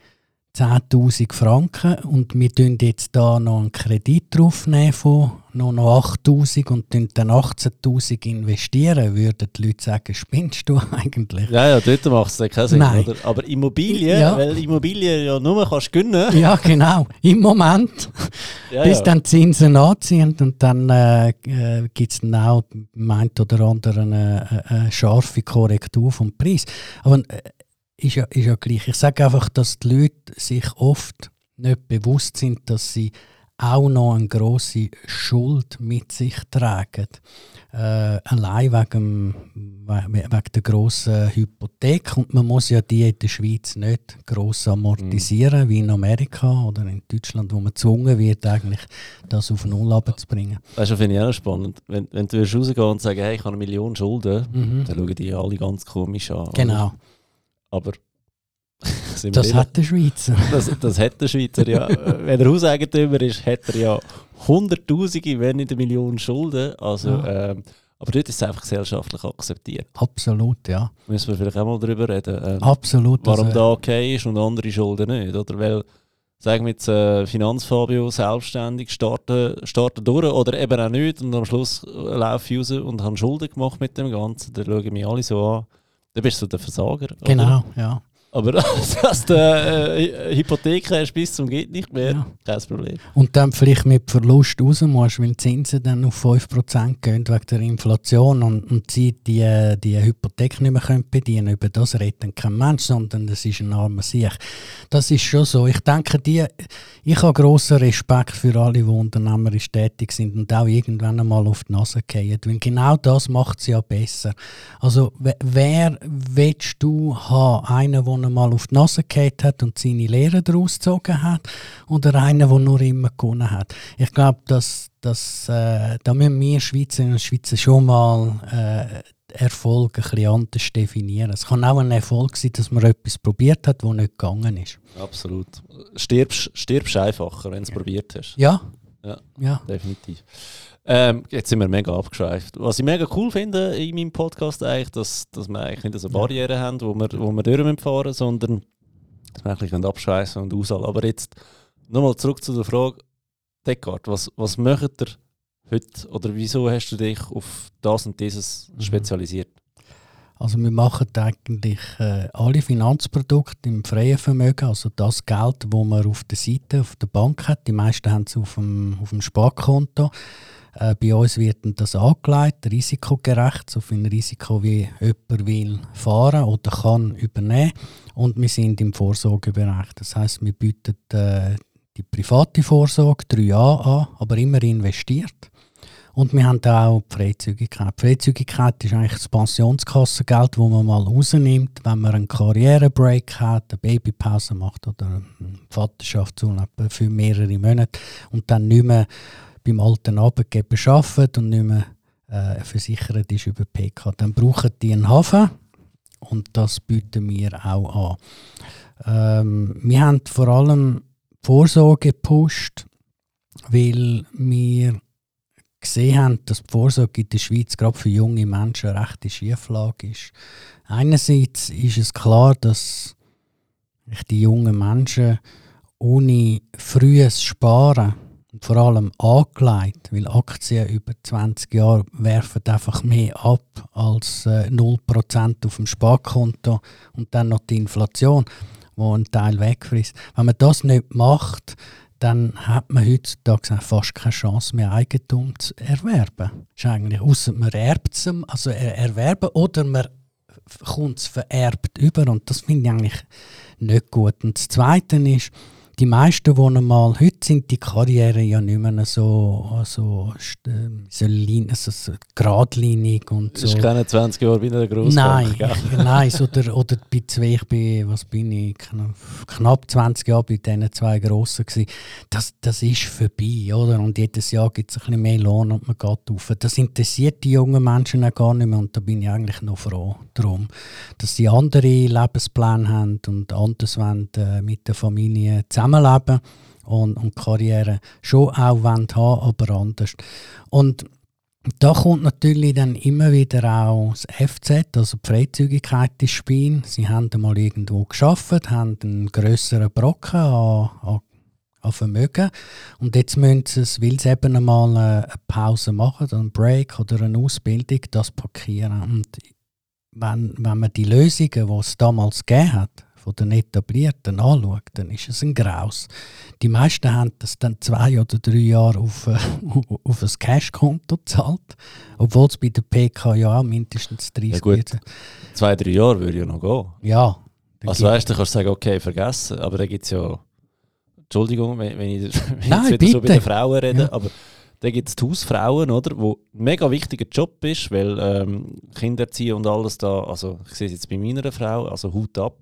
10.000 Franken und wir tun jetzt da noch einen Kredit draufnehmen von noch, noch 8.000 und dann 18.000 investieren, würden die Leute sagen, spinnst du eigentlich? Ja, ja, dort macht es keinen Sinn, Nein. oder? Aber Immobilien, Ja. weil Immobilien ja nur kannst gönnen. Ja, genau. Im Moment, Ja, bis ja. dann die Zinsen anziehen und dann äh, äh, gibt es dann auch einen oder anderen eine, eine scharfe Korrektur vom Preis. Aber äh, ist, ja, ist ja gleich. Ich sage einfach, dass die Leute sich oft nicht bewusst sind, dass sie auch noch eine grosse Schuld mit sich tragen. Äh, allein wegen, we- wegen der grossen Hypothek. Und man muss ja die in der Schweiz nicht gross amortisieren, wie in Amerika oder in Deutschland, wo man gezwungen wird, eigentlich das auf Null runterzubringen. Weißt du, finde ich auch spannend. Wenn, wenn du rausgehen und sagen, hey, ich habe eine Million Schulden, Mhm. dann schauen die alle ganz komisch an. oder? Aber das hat der Schweizer. das, das hat der Schweizer ja. wenn er Hauseigentümer ist, hat er ja Hunderttausende, wenn nicht eine Million Schulden. Also, Ja. ähm, aber dort ist es einfach gesellschaftlich akzeptiert. Absolut, ja. Müssen wir vielleicht auch mal darüber reden. Ähm, Absolut. warum also, da okay ist und andere Schulden nicht. Oder weil, sagen wir jetzt, äh, Finanzfabio selbstständig starten, starten durch oder eben auch nicht und am Schluss äh, laufe ich raus und habe Schulden gemacht mit dem Ganzen, dann schauen mich alle so an. Dann bist du der Versager. oder? Genau, ja. Aber dass du äh, Hypothek hast bis zum geht nicht mehr, Ja. kein Problem. Und dann vielleicht mit Verlust raus musst, weil die Zinsen dann auf 5% gehen wegen der Inflation und, und sie die, äh, die Hypothek nicht mehr können bedienen Über das redet kein Mensch, sondern das ist ein armer Sieg. Das ist schon so. Ich denke, die, ich habe grossen Respekt für alle, die unternehmerisch tätig sind und auch irgendwann einmal auf die Nase fallen. Weil genau das macht sie ja besser. Also, we- wer willst du haben? Einen, der einmal auf die Nase gefallen hat und seine Lehre daraus gezogen hat? Oder einen, der nur immer gewonnen hat? Ich glaube, dass, dass, äh, da müssen wir Schweizerinnen und Schweizer schon mal äh, Erfolg ein bisschen anders definieren. Es kann auch ein Erfolg sein, dass man etwas probiert hat, das nicht gegangen ist. Absolut. Stirbst, stirbst einfacher, wenn du es probiert hast. Ja. Ja. Ja. definitiv. Ähm, jetzt sind wir mega abgeschweift. Was ich mega cool finde in meinem Podcast eigentlich, dass, dass wir eigentlich nicht so Barrieren haben, wo wir, wo wir durch müssen fahren sondern dass wir eigentlich abschweißen und aushalten. Aber jetzt nochmal zurück zu der Frage, Deckard, was, was macht ihr heute oder wieso hast du dich auf das und dieses Mhm. spezialisiert? Also wir machen eigentlich äh, alle Finanzprodukte im freien Vermögen, also das Geld, wo man auf der Seite, auf der Bank hat. Die meisten haben es auf dem, auf dem Sparkonto. Äh, bei uns wird das angelegt, risikogerecht, so viel Risiko wie jemand will fahren oder kann übernehmen. Und wir sind im Vorsorgebereich. Das heißt, wir bieten äh, die private Vorsorge 3a an, aber immer investiert. Und wir haben auch die Freizügigkeit. Die Freizügigkeit ist eigentlich das Pensionskassengeld, das man mal rausnimmt, wenn man einen Karrierebreak hat, eine Babypause macht oder einen Vaterschaftsurlaub für mehrere Monate und dann nicht mehr beim alten Arbeitgeber arbeitet und nicht mehr äh, versichert ist über PK. Dann brauchen die einen Hafen und das bieten wir auch an. Ähm, wir haben vor allem Vorsorge gepusht, weil wir gesehen haben, dass die Vorsorge in der Schweiz gerade für junge Menschen eine rechte Schieflage ist. Einerseits ist es klar, dass die jungen Menschen ohne frühes Sparen und vor allem angelegt, weil Aktien über 20 Jahre werfen einfach mehr ab als äh, 0% auf dem Sparkonto und dann noch die Inflation, wo ein Teil wegfrisst. Wenn man das nicht macht, dann hat man heutzutage fast keine Chance mehr, Eigentum zu erwerben. Ist eigentlich, ausser man erbt es, also er erwerben, oder man kommt es vererbt über und das finde ich eigentlich nicht gut. Und das Zweite ist, die meisten, die einmal, heute sind die Karrieren ja nicht mehr so, so, äh, so, lin- also so geradlinig und so. ist keine 20 Jahre bei einer Nein, Grossbank. gell? ich, nein so oder, oder bei zwei, ich bin, was bin ich, knapp, knapp 20 Jahre bei diesen zwei Grossen gewesen. Das, das ist vorbei, oder? Und jedes Jahr gibt es ein bisschen mehr Lohn und man geht auf. Das interessiert die jungen Menschen auch gar nicht mehr und da bin ich eigentlich noch froh darum, dass sie andere Lebenspläne haben und anders wollen, äh, mit der Familie zusammenleben und, und Karriere schon auch haben, aber anders. Und da kommt natürlich dann immer wieder auch das FZ, also die Freizügigkeit ins Spiel. Sie haben einmal irgendwo geschafft, haben einen grösseren Brocken an, an, an, Vermögen und jetzt müssen sie es, weil sie eben einmal eine Pause machen, einen Break oder eine Ausbildung, das parkieren. Und wenn, wenn man die Lösungen, die es damals gegeben hat, von den Etablierten anschaut, dann ist es ein Graus. Die meisten haben das dann zwei oder drei Jahre auf, äh, auf ein Cashkonto gezahlt, obwohl es bei der PK ja mindestens 30 ja gut. Zwei, drei Jahre würde ja noch gehen. Ja. Also weißt du, kannst du sagen, okay, vergessen, aber da gibt es ja, Entschuldigung, wenn, ich, wenn ich Nein, jetzt wieder so bei den Frauen rede, Ja. aber da gibt es die Hausfrauen, oder, wo ein mega wichtiger Job ist, weil ähm, Kinder erziehen und alles da, also ich sehe es jetzt bei meiner Frau, also Hut ab,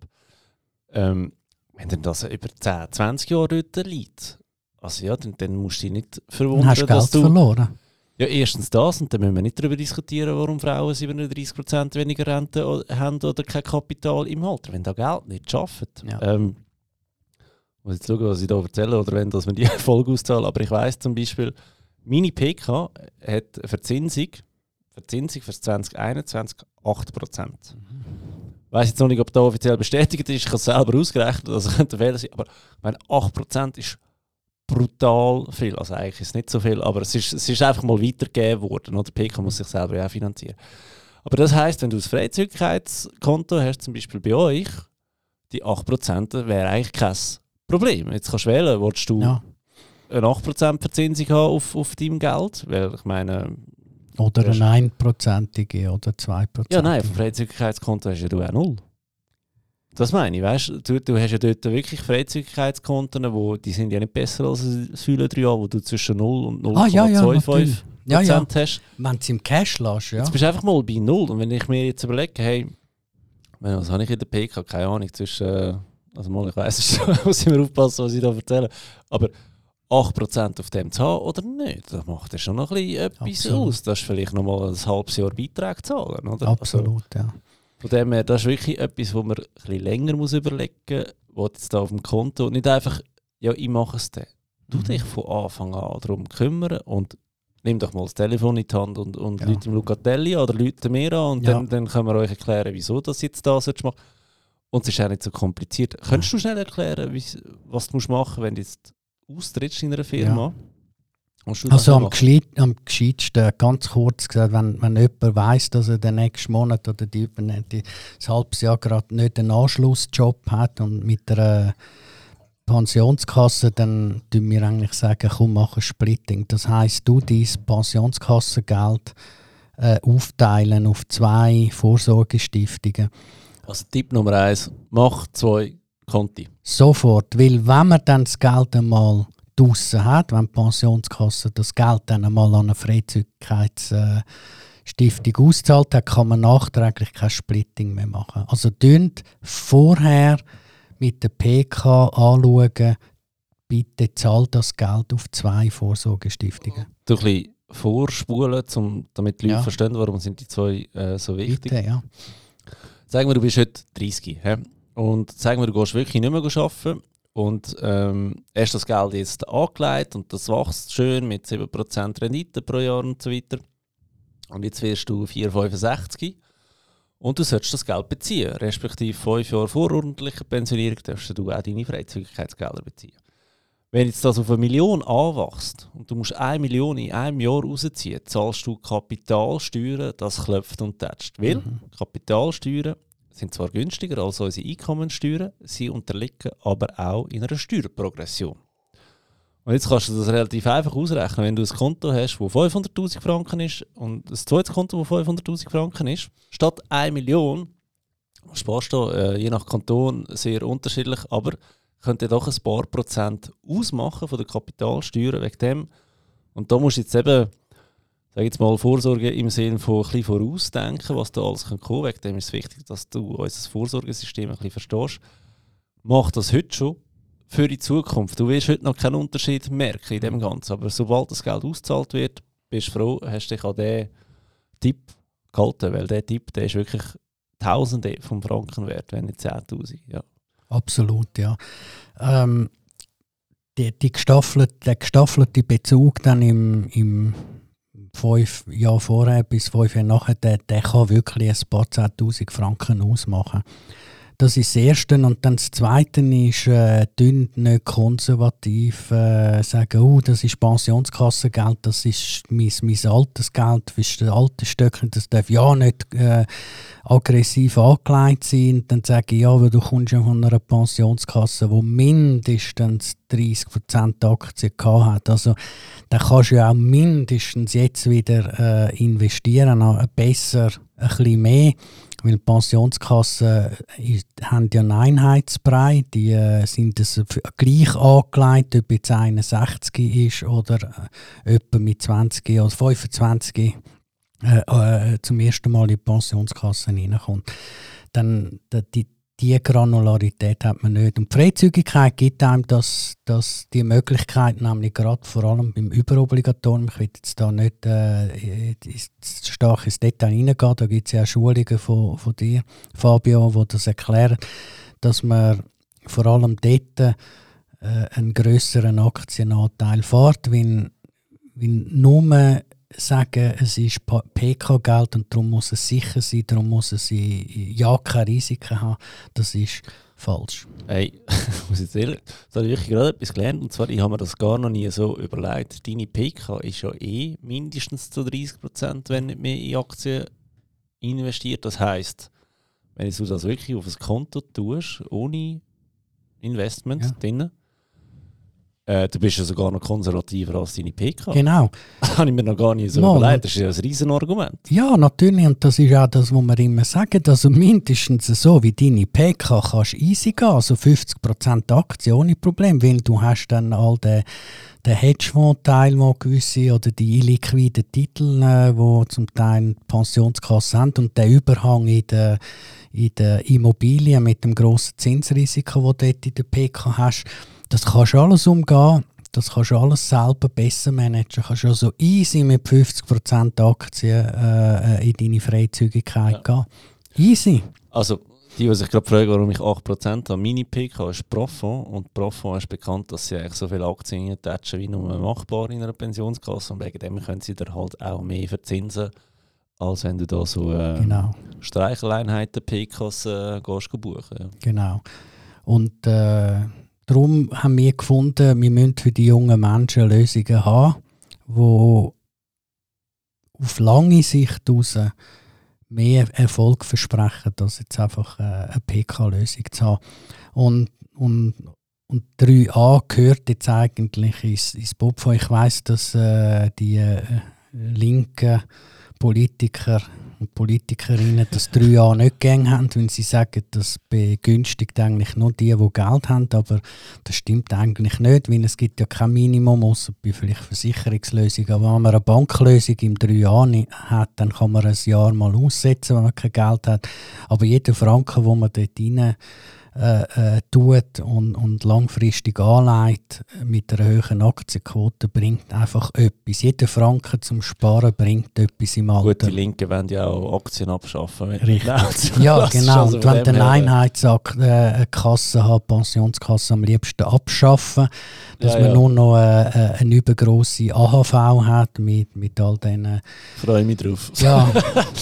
ähm, wenn dann das über 10, 20 Jahre dort liegt, also ja, dann, dann musst du dich nicht Dann verwundern, hast du dass Geld du... verloren. Ja, erstens das, und dann müssen wir nicht darüber diskutieren, warum Frauen 37% weniger Rente haben oder kein Kapital im Alter, wenn da Geld nicht schafft. Ja. Ähm, ich muss jetzt schauen, was ich da erzähle, oder wenn dass wir die Folge auszahlen, aber ich weiss zum Beispiel, meine PK hat Verzinsung, Verzinsung für das 2021 8%. Ich weiss jetzt noch nicht, ob das offiziell bestätigt ist, ich habe es selber ausgerechnet, also könnte Fehler sein, aber ich meine, 8% ist brutal viel. Also eigentlich ist es nicht so viel, aber es ist, es ist einfach mal weitergegeben worden. Oder? Der PK muss sich selber ja auch finanzieren. Aber das heisst, wenn du ein Freizügigkeitskonto hast, zum Beispiel bei euch, die 8% wäre eigentlich kein Problem. Jetzt kannst du wählen, willst du Ja. eine 8% Verzinsung haben auf, auf deinem Geld? Weil ich meine, Oder eine einprozentige oder zweiprozentige. ja nein, auf dem Freizügigkeitskonto hast ja du auch null. Das meine ich, weißt du, du hast ja dort wirklich Freizügigkeitskonten, wo, die sind ja nicht besser als ein Säule 3a, wo du zwischen 0 und 0,25 Ah, ja, ja, natürlich. Ja, ja. Prozent hast. Wenn du es im Cash lässt, ja. Jetzt bist du einfach mal bei 0. Und wenn ich mir jetzt überlege, hey, was habe ich in der PK? Keine Ahnung, zwischen, äh, also mal, ich es schon, muss ich mir aufpassen, was ich da erzähle, aber 8% auf dem zu haben oder nicht, das macht ja schon noch ein bisschen etwas Absolut. aus. Das ist vielleicht noch mal ein halbes Jahr Beitrag zahlen, oder? Also, Absolut, ja. von dem her, das ist wirklich etwas, wo man ein bisschen länger muss überlegen muss, was jetzt da auf dem Konto und nicht einfach, ja, ich mache es dann. Du Mhm. dich von Anfang an darum kümmern und nimm doch mal das Telefon in die Hand und, und Ja. Leute im Lucatelli oder Leute mir an und Ja. dann, dann können wir euch erklären, wieso das jetzt da sollst machen. Und es ist auch nicht so kompliziert. Könntest du schnell erklären, was du musst machen wenn du jetzt austrittst in einer Firma? Das Also am, am gescheitsten, ganz kurz gesagt, wenn, wenn jemand weiss, dass er den nächsten Monat oder die übernächste, das halbes Jahr gerade nicht einen Anschlussjob hat und mit einer Pensionskasse, dann tun wir eigentlich sagen, komm, mach ein Splitting. Das heisst, du dein Pensionskassengeld äh, aufteilen auf zwei Vorsorgestiftungen. Also Tipp Nummer eins, mach zwei Konti. Sofort, weil wenn man dann das Geld einmal draussen hat, wenn die Pensionskasse das Geld dann einmal an eine Freizügigkeitsstiftung auszahlt hat, kann man nachträglich kein Splitting mehr machen. Also dünnt vorher mit der PK anschauen, bitte zahlt das Geld auf zwei Vorsorgestiftungen. Du ein bisschen vorspulen, zum, damit die Leute Ja. verstehen, warum sind die zwei äh, so wichtig. Bitte, ja. Sagen wir, du bist heute 30 hä? Und sagen wir, du gehst wirklich nicht mehr arbeiten und ähm, hast das Geld jetzt angelegt und das wächst schön mit 7% Rendite pro Jahr und so weiter. Und jetzt wirst du 4,65 und du solltest das Geld beziehen, respektive 5 Jahre vor ordentlicher Pensionierung darfst du auch deine Freizügigkeitsgelder beziehen. Wenn jetzt das auf eine Million anwächst und du musst eine Million in einem Jahr rausziehen, zahlst du Kapitalsteuern, das klopft und tätscht. Weil Kapitalsteuern sind zwar günstiger als unsere Einkommensteuern, sie unterliegen aber auch in einer Steuerprogression. Und jetzt kannst du das relativ einfach ausrechnen, wenn du ein Konto hast, das 500'000 Franken ist und ein zweites Konto, das 500'000 Franken ist, statt 1 Million sparst du äh, je nach Kanton sehr unterschiedlich, aber könnte doch ein paar Prozent ausmachen von der Kapitalsteuer wegen dem. Und da musst du jetzt eben, sag jetzt mal, Vorsorge im Sinne von ein bisschen vorausdenken, was da alles kommen kann. Wegen dem ist es wichtig, dass du unser Vorsorgesystem ein bisschen verstehst. Mach das heute schon für die Zukunft. Du wirst heute noch keinen Unterschied merken in dem Ganzen, aber sobald das Geld ausgezahlt wird, bist du froh, hast dich an diesen Tipp gehalten, weil der Tipp, der ist wirklich Tausende von Franken wert, wenn nicht 10'000. Ja. Absolut, ja. Ähm, die, die gestaffelte, der gestaffelte Bezug dann im, im fünf Jahre vorher bis fünf Jahre nachher, der, der kann wirklich ein paar zehntausend Franken ausmachen. Das ist das Erste. Und dann das Zweite ist, äh, nicht konservativ äh, sagen, oh, das ist Pensionskassengeld, das ist mein, mein altes Geld, das ist das alte Stöckchen, das darf ja nicht äh, aggressiv angelegt sein. Und dann sage ich, ja, aber du kommst ja von einer Pensionskasse, die mindestens 30% Aktien hat. Also dann kannst du ja auch mindestens jetzt wieder äh, investieren, besser ein bisschen mehr. Weil Pensionskassen äh, haben ja einen Einheitsbrei, die äh, sind das gleich angelegt, ob jetzt 61 ist oder äh, jemand mit 20 oder 25 äh, äh, zum ersten Mal in die Pensionskasse reinkommt. Dann die, die Granularität hat man nicht. Und die Freizügigkeit gibt einem das, das die Möglichkeit, nämlich gerade vor allem beim Überobligatorium, ich will jetzt da nicht äh, stark ins Detail reingehen, da gibt es ja auch Schulungen von, von dir, Fabio, die das erklären, dass man vor allem dort äh, einen grösseren Aktienanteil fährt, wenn, wenn nur sagen, es ist PK-Geld und darum muss es sicher sein, darum muss es ja keine Risiken haben, das ist falsch. Hey, ich muss jetzt ehrlich, da habe ich gerade etwas gelernt und zwar, ich habe mir das gar noch nie so überlegt. Deine PK ist ja eh mindestens zu 30 Prozent, wenn nicht mehr in Aktien investiert. Das heisst, wenn du das wirklich auf ein Konto tust, ohne Investment ja. drin, äh, du bist ja sogar noch konservativer als deine PK. Genau. Das habe ich mir noch gar nicht so Mal. überlegt. Das ist ja ein Riesenargument. Ja, natürlich. Und das ist auch das, was wir immer sagen. Also mindestens so wie deine PK kannst du easy gehen. Also 50% Aktien ohne Problem. Weil du hast dann all den, den Hedgefonds-Teil, wo gewisse, oder die illiquiden Titel, äh, wo zum Teil Pensionskassen haben. Und der Überhang in der, in der Immobilien mit dem grossen Zinsrisiko, das du dort in der PK hast das kannst du alles umgehen, das kannst du alles selber besser managen. Du kannst also easy mit 50% Aktien äh, in deine Freizügigkeit ja. gehen. Easy. Also, die, die sich gerade fragen, warum ich 8% habe, meine PK ist Profond und Profond ist bekannt, dass sie eigentlich so viele Aktien tätschen wie nur machbar in einer Pensionskasse und wegen dem können sie dir halt auch mehr verzinsen, als wenn du da so äh, genau. Streicheleinheiten PKs äh, gehst buchen. Ja. Genau. Und äh, Darum haben wir gefunden, wir müssen für die jungen Menschen Lösungen haben, die auf lange Sicht mehr Erfolg versprechen, als jetzt einfach äh, eine PK-Lösung zu haben. Und, und, und 3a gehört jetzt eigentlich ins, ins Bob Ich weiß, dass äh, die äh, linken Politiker und Politikerinnen das drei Jahre nicht gegangen haben, wenn sie sagen, das begünstigt eigentlich nur die, die Geld haben, aber das stimmt eigentlich nicht, weil es gibt ja kein Minimum, außer bei vielleicht Versicherungslösungen. Aber wenn man eine Banklösung im drei Jahren hat, dann kann man ein Jahr mal aussetzen, wenn man kein Geld hat. Aber jeder Franken, wo man dort rein äh, äh, tut und, und langfristig anlegt mit einer höheren Aktienquote, bringt einfach etwas. Jeder Franken zum Sparen bringt etwas im Alter. Gut, die Linken wollen ja auch Aktien abschaffen. Richtig. ja, genau. Also und wenn du eine Einheitskasse äh, hat, Pensionskasse am liebsten abschaffen, dass ja, man ja. nur noch äh, äh eine übergroße AHV hat mit, mit all diesen... Freue mich drauf. Ja.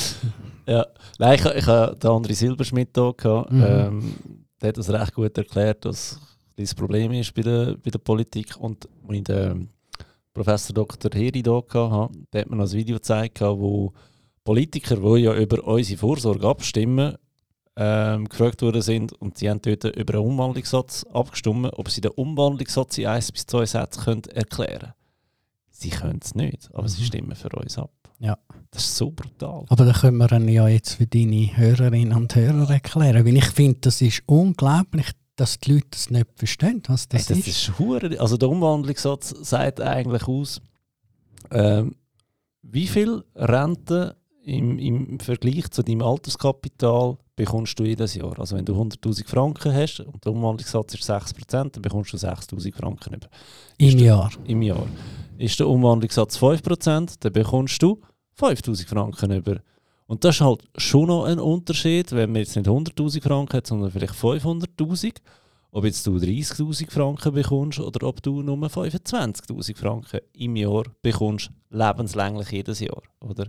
ja. Nein, ich, ich hatte den André Silberschmidt hier. Mhm. Ähm, der hat das recht gut erklärt, dass das Problem ist bei der, bei der Politik. Und als ich den Professor Dr. Heri hier hatte, der hat mir noch ein Video gezeigt, wo Politiker, die ja über unsere Vorsorge abstimmen, ähm, gefragt worden sind und sie haben dort über einen Umwandlungssatz abgestimmt, ob sie den Umwandlungssatz in 1 bis 2 Sätzen erklären können. Sie können es nicht, aber mhm. sie stimmen für uns ab. Ja. Das ist so brutal. Aber da können wir dann ja jetzt für deine Hörerinnen und Hörer erklären, weil ich finde, das ist unglaublich, dass die Leute das nicht verstehen, was das, hey, das ist. ist hure, also der Umwandlungssatz sagt eigentlich aus, ähm, wie viel Rente im, im Vergleich zu deinem Alterskapital bekommst du jedes Jahr. Also wenn du 100'000 Franken hast und der Umwandlungssatz ist 6%, dann bekommst du 6'000 Franken über. Im Jahr? Im Jahr. Ist der Umwandlungssatz 5%, dann bekommst du 5000 Franken über. Und das ist halt schon noch ein Unterschied, wenn man jetzt nicht 100.000 Franken hat, sondern vielleicht 500.000. ob jetzt du 30'000 Franken bekommst oder ob du nur 25'000 Franken im Jahr bekommst, lebenslänglich jedes Jahr, oder?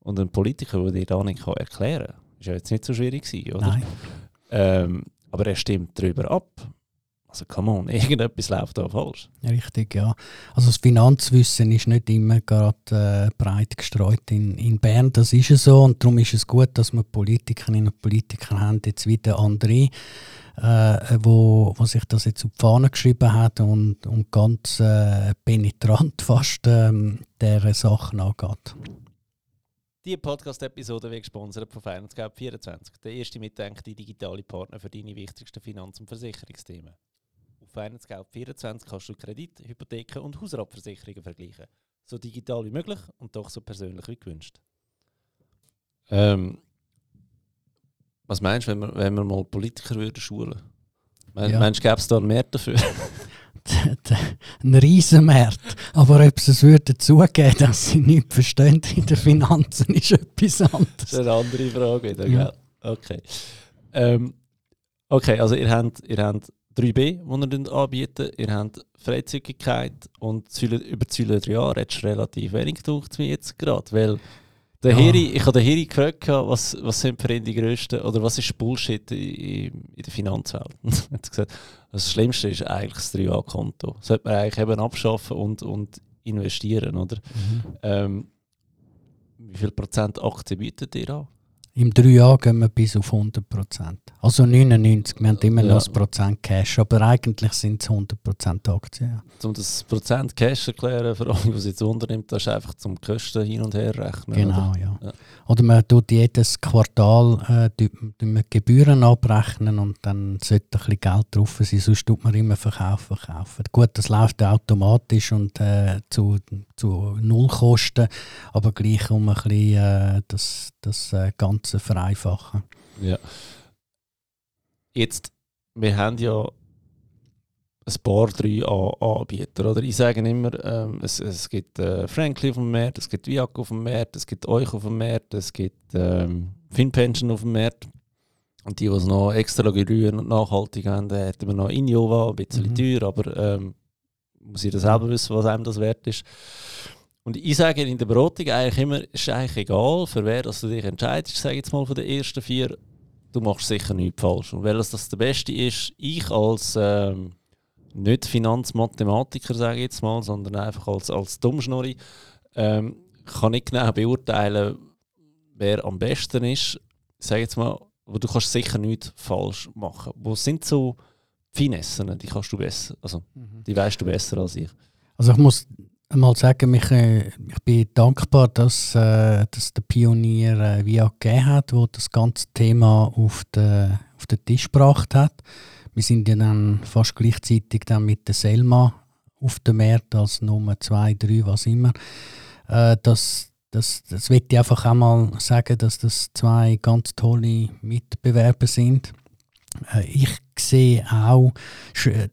Und ein Politiker, der dir da nicht erklären kann, ist ja jetzt nicht so schwierig gewesen, oder? Nein. Ähm, aber er stimmt darüber ab. Also, come on, irgendetwas läuft da falsch. Richtig, ja. Also das Finanzwissen ist nicht immer gerade äh, breit gestreut in, in Bern, das ist es so und darum ist es gut, dass wir Politikerinnen und Politiker haben, jetzt wieder andere, äh, wo, wo sich das jetzt auf die Fahne geschrieben hat und, und ganz äh, penetrant fast ähm, dieser Sachen angeht. Diese Podcast-Episode wird gesponsert von Finance 24, der erste mitdenkende digitale Partner für deine wichtigsten Finanz- und Versicherungsthemen. Auf Finance 24 kannst du Kredit, Hypotheken und Hausratversicherungen vergleichen. So digital wie möglich und doch so persönlich wie gewünscht. Ähm, was meinst du, wenn wir, wenn wir mal Politiker würden schulen? Mein, Ja. Meinst du, gäbe es da einen Markt dafür? ein Riesenmarkt. Aber ob sie es würden zugeben, dass sie nichts verstehen in den Finanzen, ist etwas Das anderes. ist eine andere Frage wieder, Ja. gell? Okay. Ähm, okay, also ihr habt, ihr habt 3B, die ihr anbietet, ihr habt Freizügigkeit und über die Säule 3A redest relativ wenig gedacht mir jetzt gerade, weil der Ja. Heri, ich habe den Heri gefragt, was, was sind für ihn die grössten, oder was ist Bullshit in, in der Finanzwelt? hat gesagt, das Schlimmste ist eigentlich das 3A-Konto. Das sollte man eigentlich eben abschaffen und, und investieren, oder? Ähm, wie viel Prozent Aktien bietet ihr an? Im 3 gehen wir bis auf 100 Prozent. Also 99, wir haben immer Ja. noch ein Prozent Cash, aber eigentlich sind es 100 Prozent Aktien. Ja. Um das Prozent Cash zu erklären, für alle, die es jetzt unternimmt, das ist einfach zum Kosten hin und her rechnen. Genau, Oder? ja. Ja. Oder man tut jedes Quartal äh, Gebühren abrechnen und dann sollte ein bisschen Geld drauf sein, sonst tut man immer verkaufen, verkaufen. Gut, das läuft automatisch und äh, zu, zu Nullkosten, aber gleich um ein bisschen äh, das, das äh, Ganze vereinfachen. Ja. Jetzt, wir haben ja ein paar 3A-Anbieter. Oder? Ich sage immer, ähm, es, es gibt äh, Frankly auf dem Markt, es gibt Viac auf dem Markt, es gibt euch auf dem Markt, es gibt ähm, FinPension auf dem Markt. Und die, die es noch extra grün und nachhaltig haben, hätten wir noch Innova, ein bisschen Mhm. teuer, aber ähm, muss jeder selber wissen, was einem das wert ist. Und ich sage in der Beratung eigentlich immer, es ist eigentlich egal, für wer dass du dich entscheidest, sage ich jetzt mal von den ersten vier, du machst sicher nichts falsch. Und welches das der Beste ist, ich als ähm, nicht Finanzmathematiker, sage ich jetzt mal, sondern einfach als, als Dummschnurri, ähm, kann nicht genau beurteilen, wer am besten ist. Sage jetzt mal, aber du kannst sicher nichts falsch machen. Wo sind so Finessen, die kannst du besser, also die weißt du besser als ich. Also ich muss mal sagen, mich, äh, ich bin dankbar, dass, äh, dass der Pionier äh, VIA gegeben hat, wo das ganze Thema auf den, auf den Tisch gebracht hat. Wir sind ja dann fast gleichzeitig dann mit der Selma auf dem Markt als Nummer 2, 3, was immer. Äh, das, das, das will ich einfach auch mal sagen, dass das zwei ganz tolle Mitbewerber sind. Äh, ich sehe auch,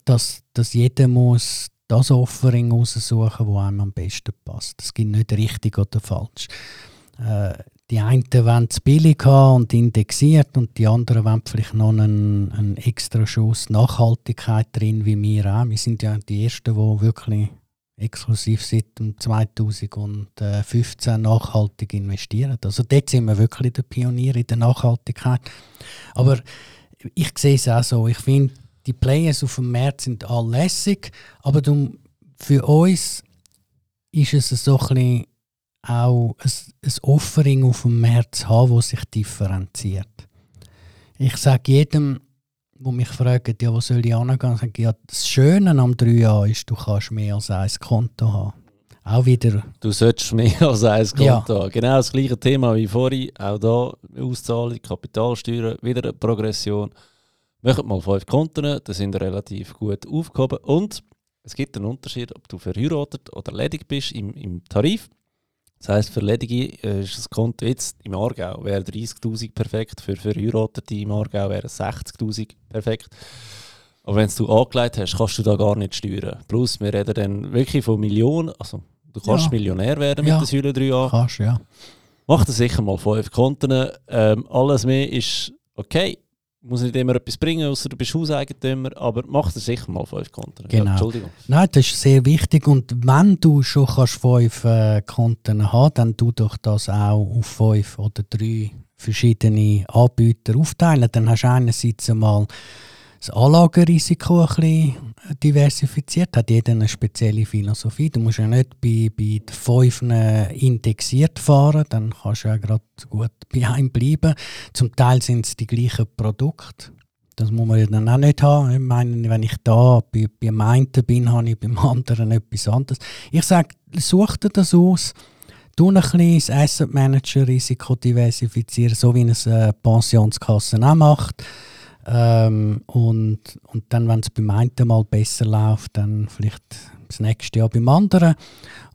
dass, dass jeder muss das Offering raussuchen, das einem am besten passt. Es gibt nicht richtig oder falsch. Äh, die einen wollen es billig haben und indexiert und die anderen wollen vielleicht noch einen, einen extra Schuss Nachhaltigkeit drin, wie wir auch. Wir sind ja die Ersten, die wirklich exklusiv seit dem 2015 nachhaltig investieren. Also dort sind wir wirklich der Pionier in der Nachhaltigkeit. Aber ich sehe es auch so. Ich finde, die Players auf dem Markt sind alle lässig, aber du, für uns ist es so ein bisschen auch ein, ein Offering auf dem zu haben, das sich differenziert. Ich sage jedem, wo mich fragt, ja, wo soll ich angehen, sage ich, ja, das Schöne am 3A ist, du kannst mehr als ein Konto haben. Auch wieder, Du solltest mehr als ein Konto Ja. Genau das gleiche Thema wie vorhin. Auch da Auszahlung, Kapitalsteuer, wieder eine Progression. Macht mal fünf Konten, die sind relativ gut aufgehoben. Und es gibt einen Unterschied, ob du verheiratet oder ledig bist im, im Tarif. Das heisst, für Ledige äh, ist das Konto jetzt im Aargau wäre 30'000 perfekt, für Verheiratete im Aargau wäre 60'000 perfekt. Aber wenn du angelegt hast, kannst du da gar nicht steuern. Plus, wir reden dann wirklich von Millionen, also du kannst Ja. Millionär werden mit Ja. der Säule 3a. kannst ja. Mach das sicher mal fünf Konten. Ähm, alles mehr ist okay. muss nicht immer etwas bringen, außer du bist Hauseigentümer, aber mach dir sicher mal fünf Konten. Genau. Ja, Entschuldigung. Nein, das ist sehr wichtig und wenn du schon kannst fünf äh, Konten haben dann tu doch das auch auf fünf oder drei verschiedene Anbieter aufteilen. Dann hast du einerseits einmal das Anlagerisiko ein bisschen diversifiziert, hat jeder eine spezielle Philosophie. Du musst ja nicht bei, bei den fünf indexiert fahren, dann kannst du ja gerade gut bei einem bleiben. Zum Teil sind es die gleichen Produkte. Das muss man ja dann auch nicht haben. Ich meine, wenn ich da bei, beim einen bin, habe ich beim anderen etwas anderes. Ich sage, such dir das aus. Du ein bisschen das Asset Manager Risiko diversifizieren, so wie es eine Pensionskasse auch macht. Ähm, und, und dann, wenn es beim einen mal besser läuft, dann vielleicht das nächste Jahr beim anderen.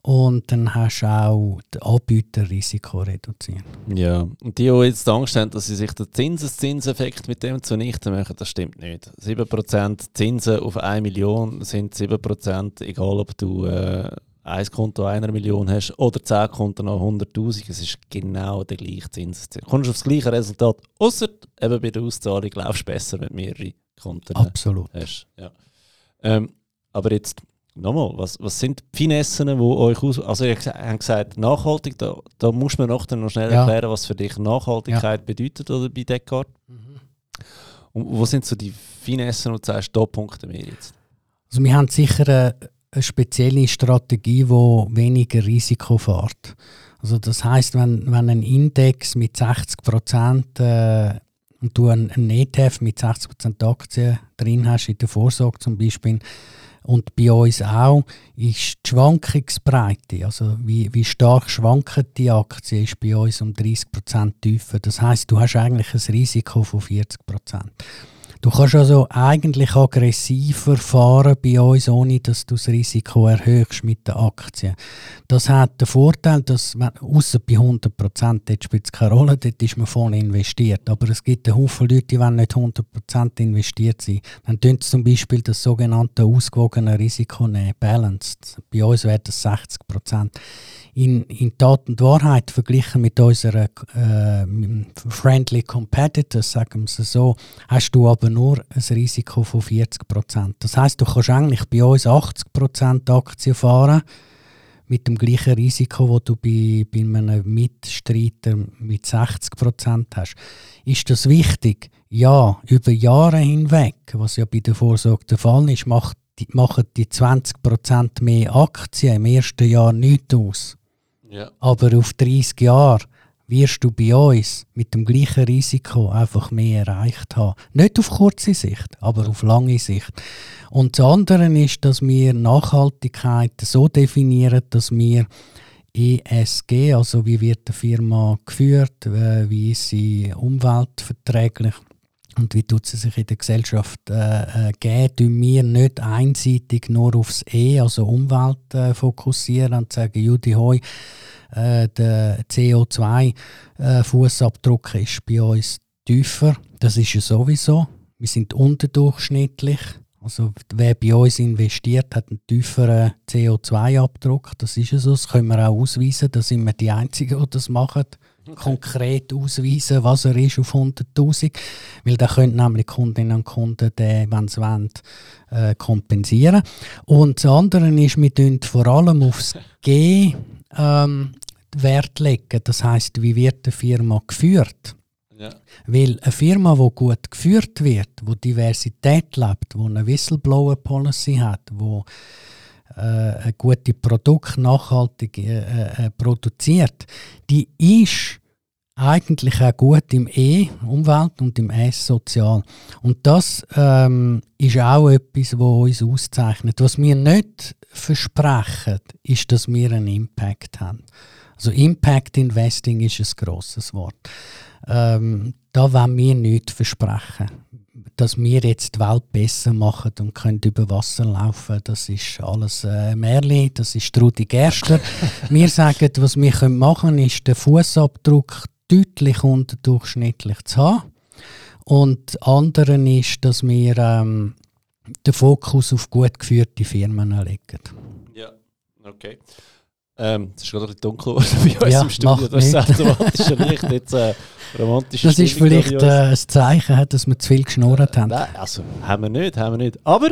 Und dann hast du auch das Anbieterrisiko reduzieren. Ja, und die, die jetzt Angst haben, dass sie sich den Zinseszinseffekt mit dem zunichte machen, das stimmt nicht. 7% Zinsen auf 1 Million sind 7%, egal ob du äh, ein Konto einer Million hast oder 10 Konten noch 100'000, es ist genau der gleiche Zinseszins. Du kommst aufs gleiche Resultat, außer eben bei der Auszahlung läufst du besser, wenn du mehrere Konten Absolut. hast. Ja. Ähm, aber jetzt nochmal, was, was sind die Finessen, die euch aus... Also ihr habt gesagt, nachhaltig, da, da muss man noch, noch schnell Ja. erklären, was für dich Nachhaltigkeit bedeutet oder bei Descartes. Und wo sind so die Finessen, wo du sagst, da punkten wir jetzt? Also wir haben sicher eine, eine spezielle Strategie, die weniger Risiko fährt. Also das heißt, wenn, wenn ein Index mit 60 Prozent äh, und du einen, ETF mit 60 Prozent Aktien drin hast, in der Vorsorge zum Beispiel, und bei uns auch, ist die Schwankungsbreite, also wie, wie stark schwanken die Aktien, ist bei uns um 30 Prozent tiefer. Das heißt, du hast eigentlich ein Risiko von 40 Prozent. Du kannst also eigentlich aggressiver fahren bei uns, ohne dass du das Risiko erhöhst mit den Aktien. Das hat den Vorteil, dass, ausser bei 100 Prozent, dort spielt es keine Rolle, dort ist man voll investiert. Aber es gibt einen Haufen Leute, die wollen nicht 100 Prozent investiert sein. Dann tun sie zum Beispiel das sogenannte ausgewogene Risiko nehmen, Balanced. Bei uns wäre das 60 Prozent. In, in Tat und Wahrheit verglichen mit unseren äh, Friendly Competitors, sagen wir es so, hast du aber nur ein Risiko von 40 Prozent. Das heißt, du kannst eigentlich bei uns 80 Prozent Aktien fahren mit dem gleichen Risiko, wo du bei, bei einem Mitstreiter mit 60 Prozent hast. Ist das wichtig? Ja, über Jahre hinweg, was ja bei der Vorsorge der Fall ist, macht die, machen die 20 Prozent mehr Aktien im ersten Jahr nichts aus. Ja. Aber auf 30 Jahre wirst du bei uns mit dem gleichen Risiko einfach mehr erreicht haben. Nicht auf kurze Sicht, aber auf lange Sicht. Und das andere ist, dass wir Nachhaltigkeit so definieren, dass wir ESG, also wie wird die Firma geführt, äh, wie ist sie umweltverträglich und wie tut sie sich in der Gesellschaft äh, äh, geben, tun wir nicht einseitig nur aufs E, also Umwelt, äh, fokussieren und sagen, Judy Hoi, äh, der CO2-Fußabdruck ist bei uns tiefer. Das ist ja sowieso. Wir sind unterdurchschnittlich. Also wer bei uns investiert, hat einen tieferen CO2-Abdruck. Das ist ja so. Das können wir auch ausweisen. Da sind wir die Einzigen, die das machen. Konkret ausweisen, was er ist auf 100'000. Weil da können nämlich Kundinnen und Kunden, den, wenn sie wollen, äh, kompensieren. Und das andere ist, wir tun vor allem aufs G ähm, Wert legen. Das heißt, wie wird eine Firma geführt? Ja. Weil eine Firma, die gut geführt wird, wo Diversität lebt, wo eine Whistleblower-Policy hat, wo äh, ein gutes Produkt nachhaltig äh, äh, produziert, die ist eigentlich auch gut im E, Umwelt und im S, Sozial. Und das ähm, ist auch etwas, was uns auszeichnet. Was wir nicht versprechen, ist, dass wir einen Impact haben. Also Impact Investing ist ein grosses Wort. Ähm, da wollen wir nichts versprechen. Dass wir jetzt die Welt besser machen und können über Wasser laufen, das ist alles äh, Märli, das ist Trudi Gerster. wir sagen, was wir können machen können, ist den Fußabdruck deutlich unterdurchschnittlich zu haben. Und das andere ist, dass wir ähm, den Fokus auf gut geführte Firmen legen. Ja, okay. Ähm, es ist gerade ein bisschen dunkel geworden bei uns Ja, im Studio. Das ist automatische Licht. Jetzt äh, romantische Das ist vielleicht äh, ein Zeichen, dass wir zu viel geschnurrt haben. Nein, also haben wir nicht, haben wir nicht. Aber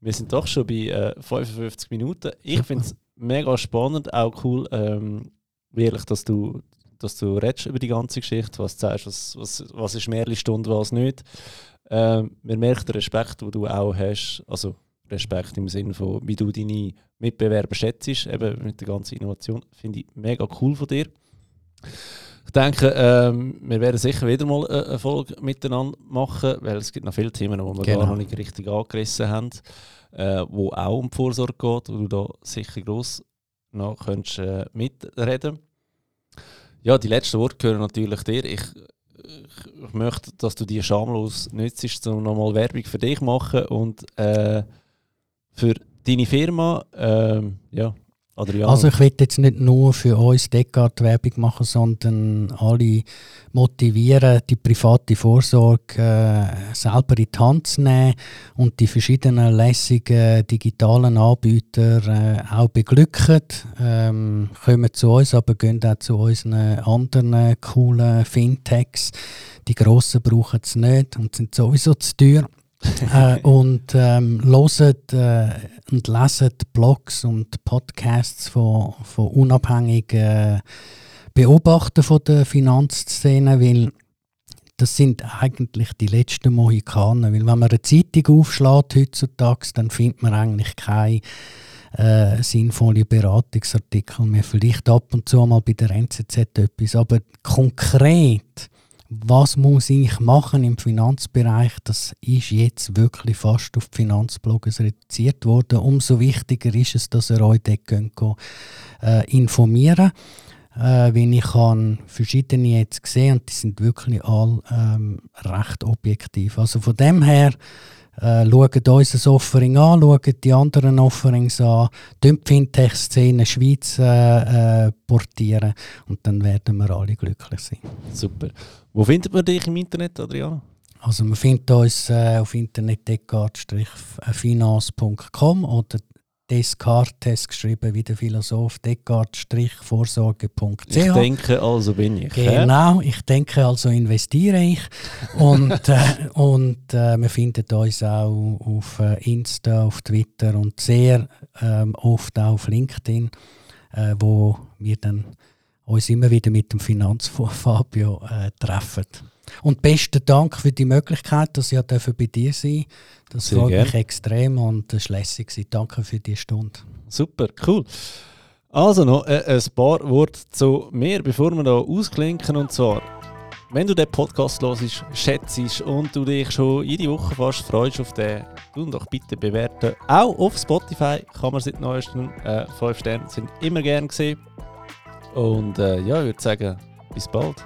wir sind doch schon bei äh, 55 Minuten. Ich finde es mega spannend, auch cool, ähm, wirklich, dass du, dass du redest über die ganze Geschichte, was du sagst, was, was, was ist Märchenstunde, was nicht. Ähm, man merkt den Respekt, den du auch hast, also Respekt im Sinne von, wie du deine Mitbewerber schätzt, eben mit der ganzen Innovation, finde ich mega cool von dir. Ich denke, ähm, wir werden sicher wieder mal eine eine Folge miteinander machen, weil es gibt noch viele Themen, die wir Genau. gar noch nicht richtig angerissen haben, äh, wo auch um die Vorsorge geht, wo du da sicher gross noch könntest, äh, mitreden Ja, die letzten Worte gehören natürlich dir. Ich, ich, möchte, dass du die schamlos nützt, um nochmal Werbung für dich machen und äh, für deine Firma. ähm, ja, Adriano. Also ich will jetzt nicht nur für uns Deckard Werbung machen, sondern alle motivieren, die private Vorsorge äh, selber in die Hand zu nehmen und die verschiedenen lässigen digitalen Anbieter äh, auch beglücken. Ähm, kommen zu uns, aber gehen auch zu unseren anderen coolen Fintechs. Die grossen brauchen es nicht und sind sowieso zu teuer. Äh, und ähm, hören äh, und lesen Blogs und Podcasts von, von unabhängigen äh, Beobachtern von der Finanzszene, weil das sind eigentlich die letzten Mohikaner. Weil wenn man eine Zeitung aufschlägt heutzutage, dann findet man eigentlich keine äh, sinnvolle Beratungsartikel mehr. Vielleicht ab und zu mal bei der NZZ etwas, aber konkret was muss ich machen im Finanzbereich, das ist jetzt wirklich fast auf Finanzblogs reduziert worden. Umso wichtiger ist es, dass ihr euch dort könnt, äh, informieren äh, wenn ich habe verschiedene jetzt gesehen und die sind wirklich all ähm, recht objektiv. Also von dem her äh, schaut unser Offering an, schaut die anderen Offerings an, die Fintech-Szene Schweiz äh, äh, portieren und dann werden wir alle glücklich sein. Super. Wo findet man dich im Internet, Adriano? Also man findet uns äh, auf internet finance.com oder Descartes geschrieben wie der Philosoph Descartes-vorsorge.ch. Ich denke, also bin ich. Genau, ich denke, also investiere ich. Und, äh, und äh, wir finden uns auch auf äh, Insta, auf Twitter und sehr ähm, oft auch auf LinkedIn, äh, wo wir dann uns immer wieder mit dem Finanzfabio äh, treffen. Und besten Dank für die Möglichkeit, dass ich bei dir sein Das Sehr freut gern. mich extrem und es war lässig. Danke für die Stunde. Super, cool. Also noch äh, ein paar Worte zu mir, bevor wir da ausklinken. Und zwar, wenn du den Podcast hörst, schätzt und du dich schon jede Woche fast freust auf den, ihn doch bitte bewerten. Auch auf Spotify kann man seit neuestem äh, 5 Sterne sind immer gern gesehen. Und äh, ja, ich würde sagen, bis bald.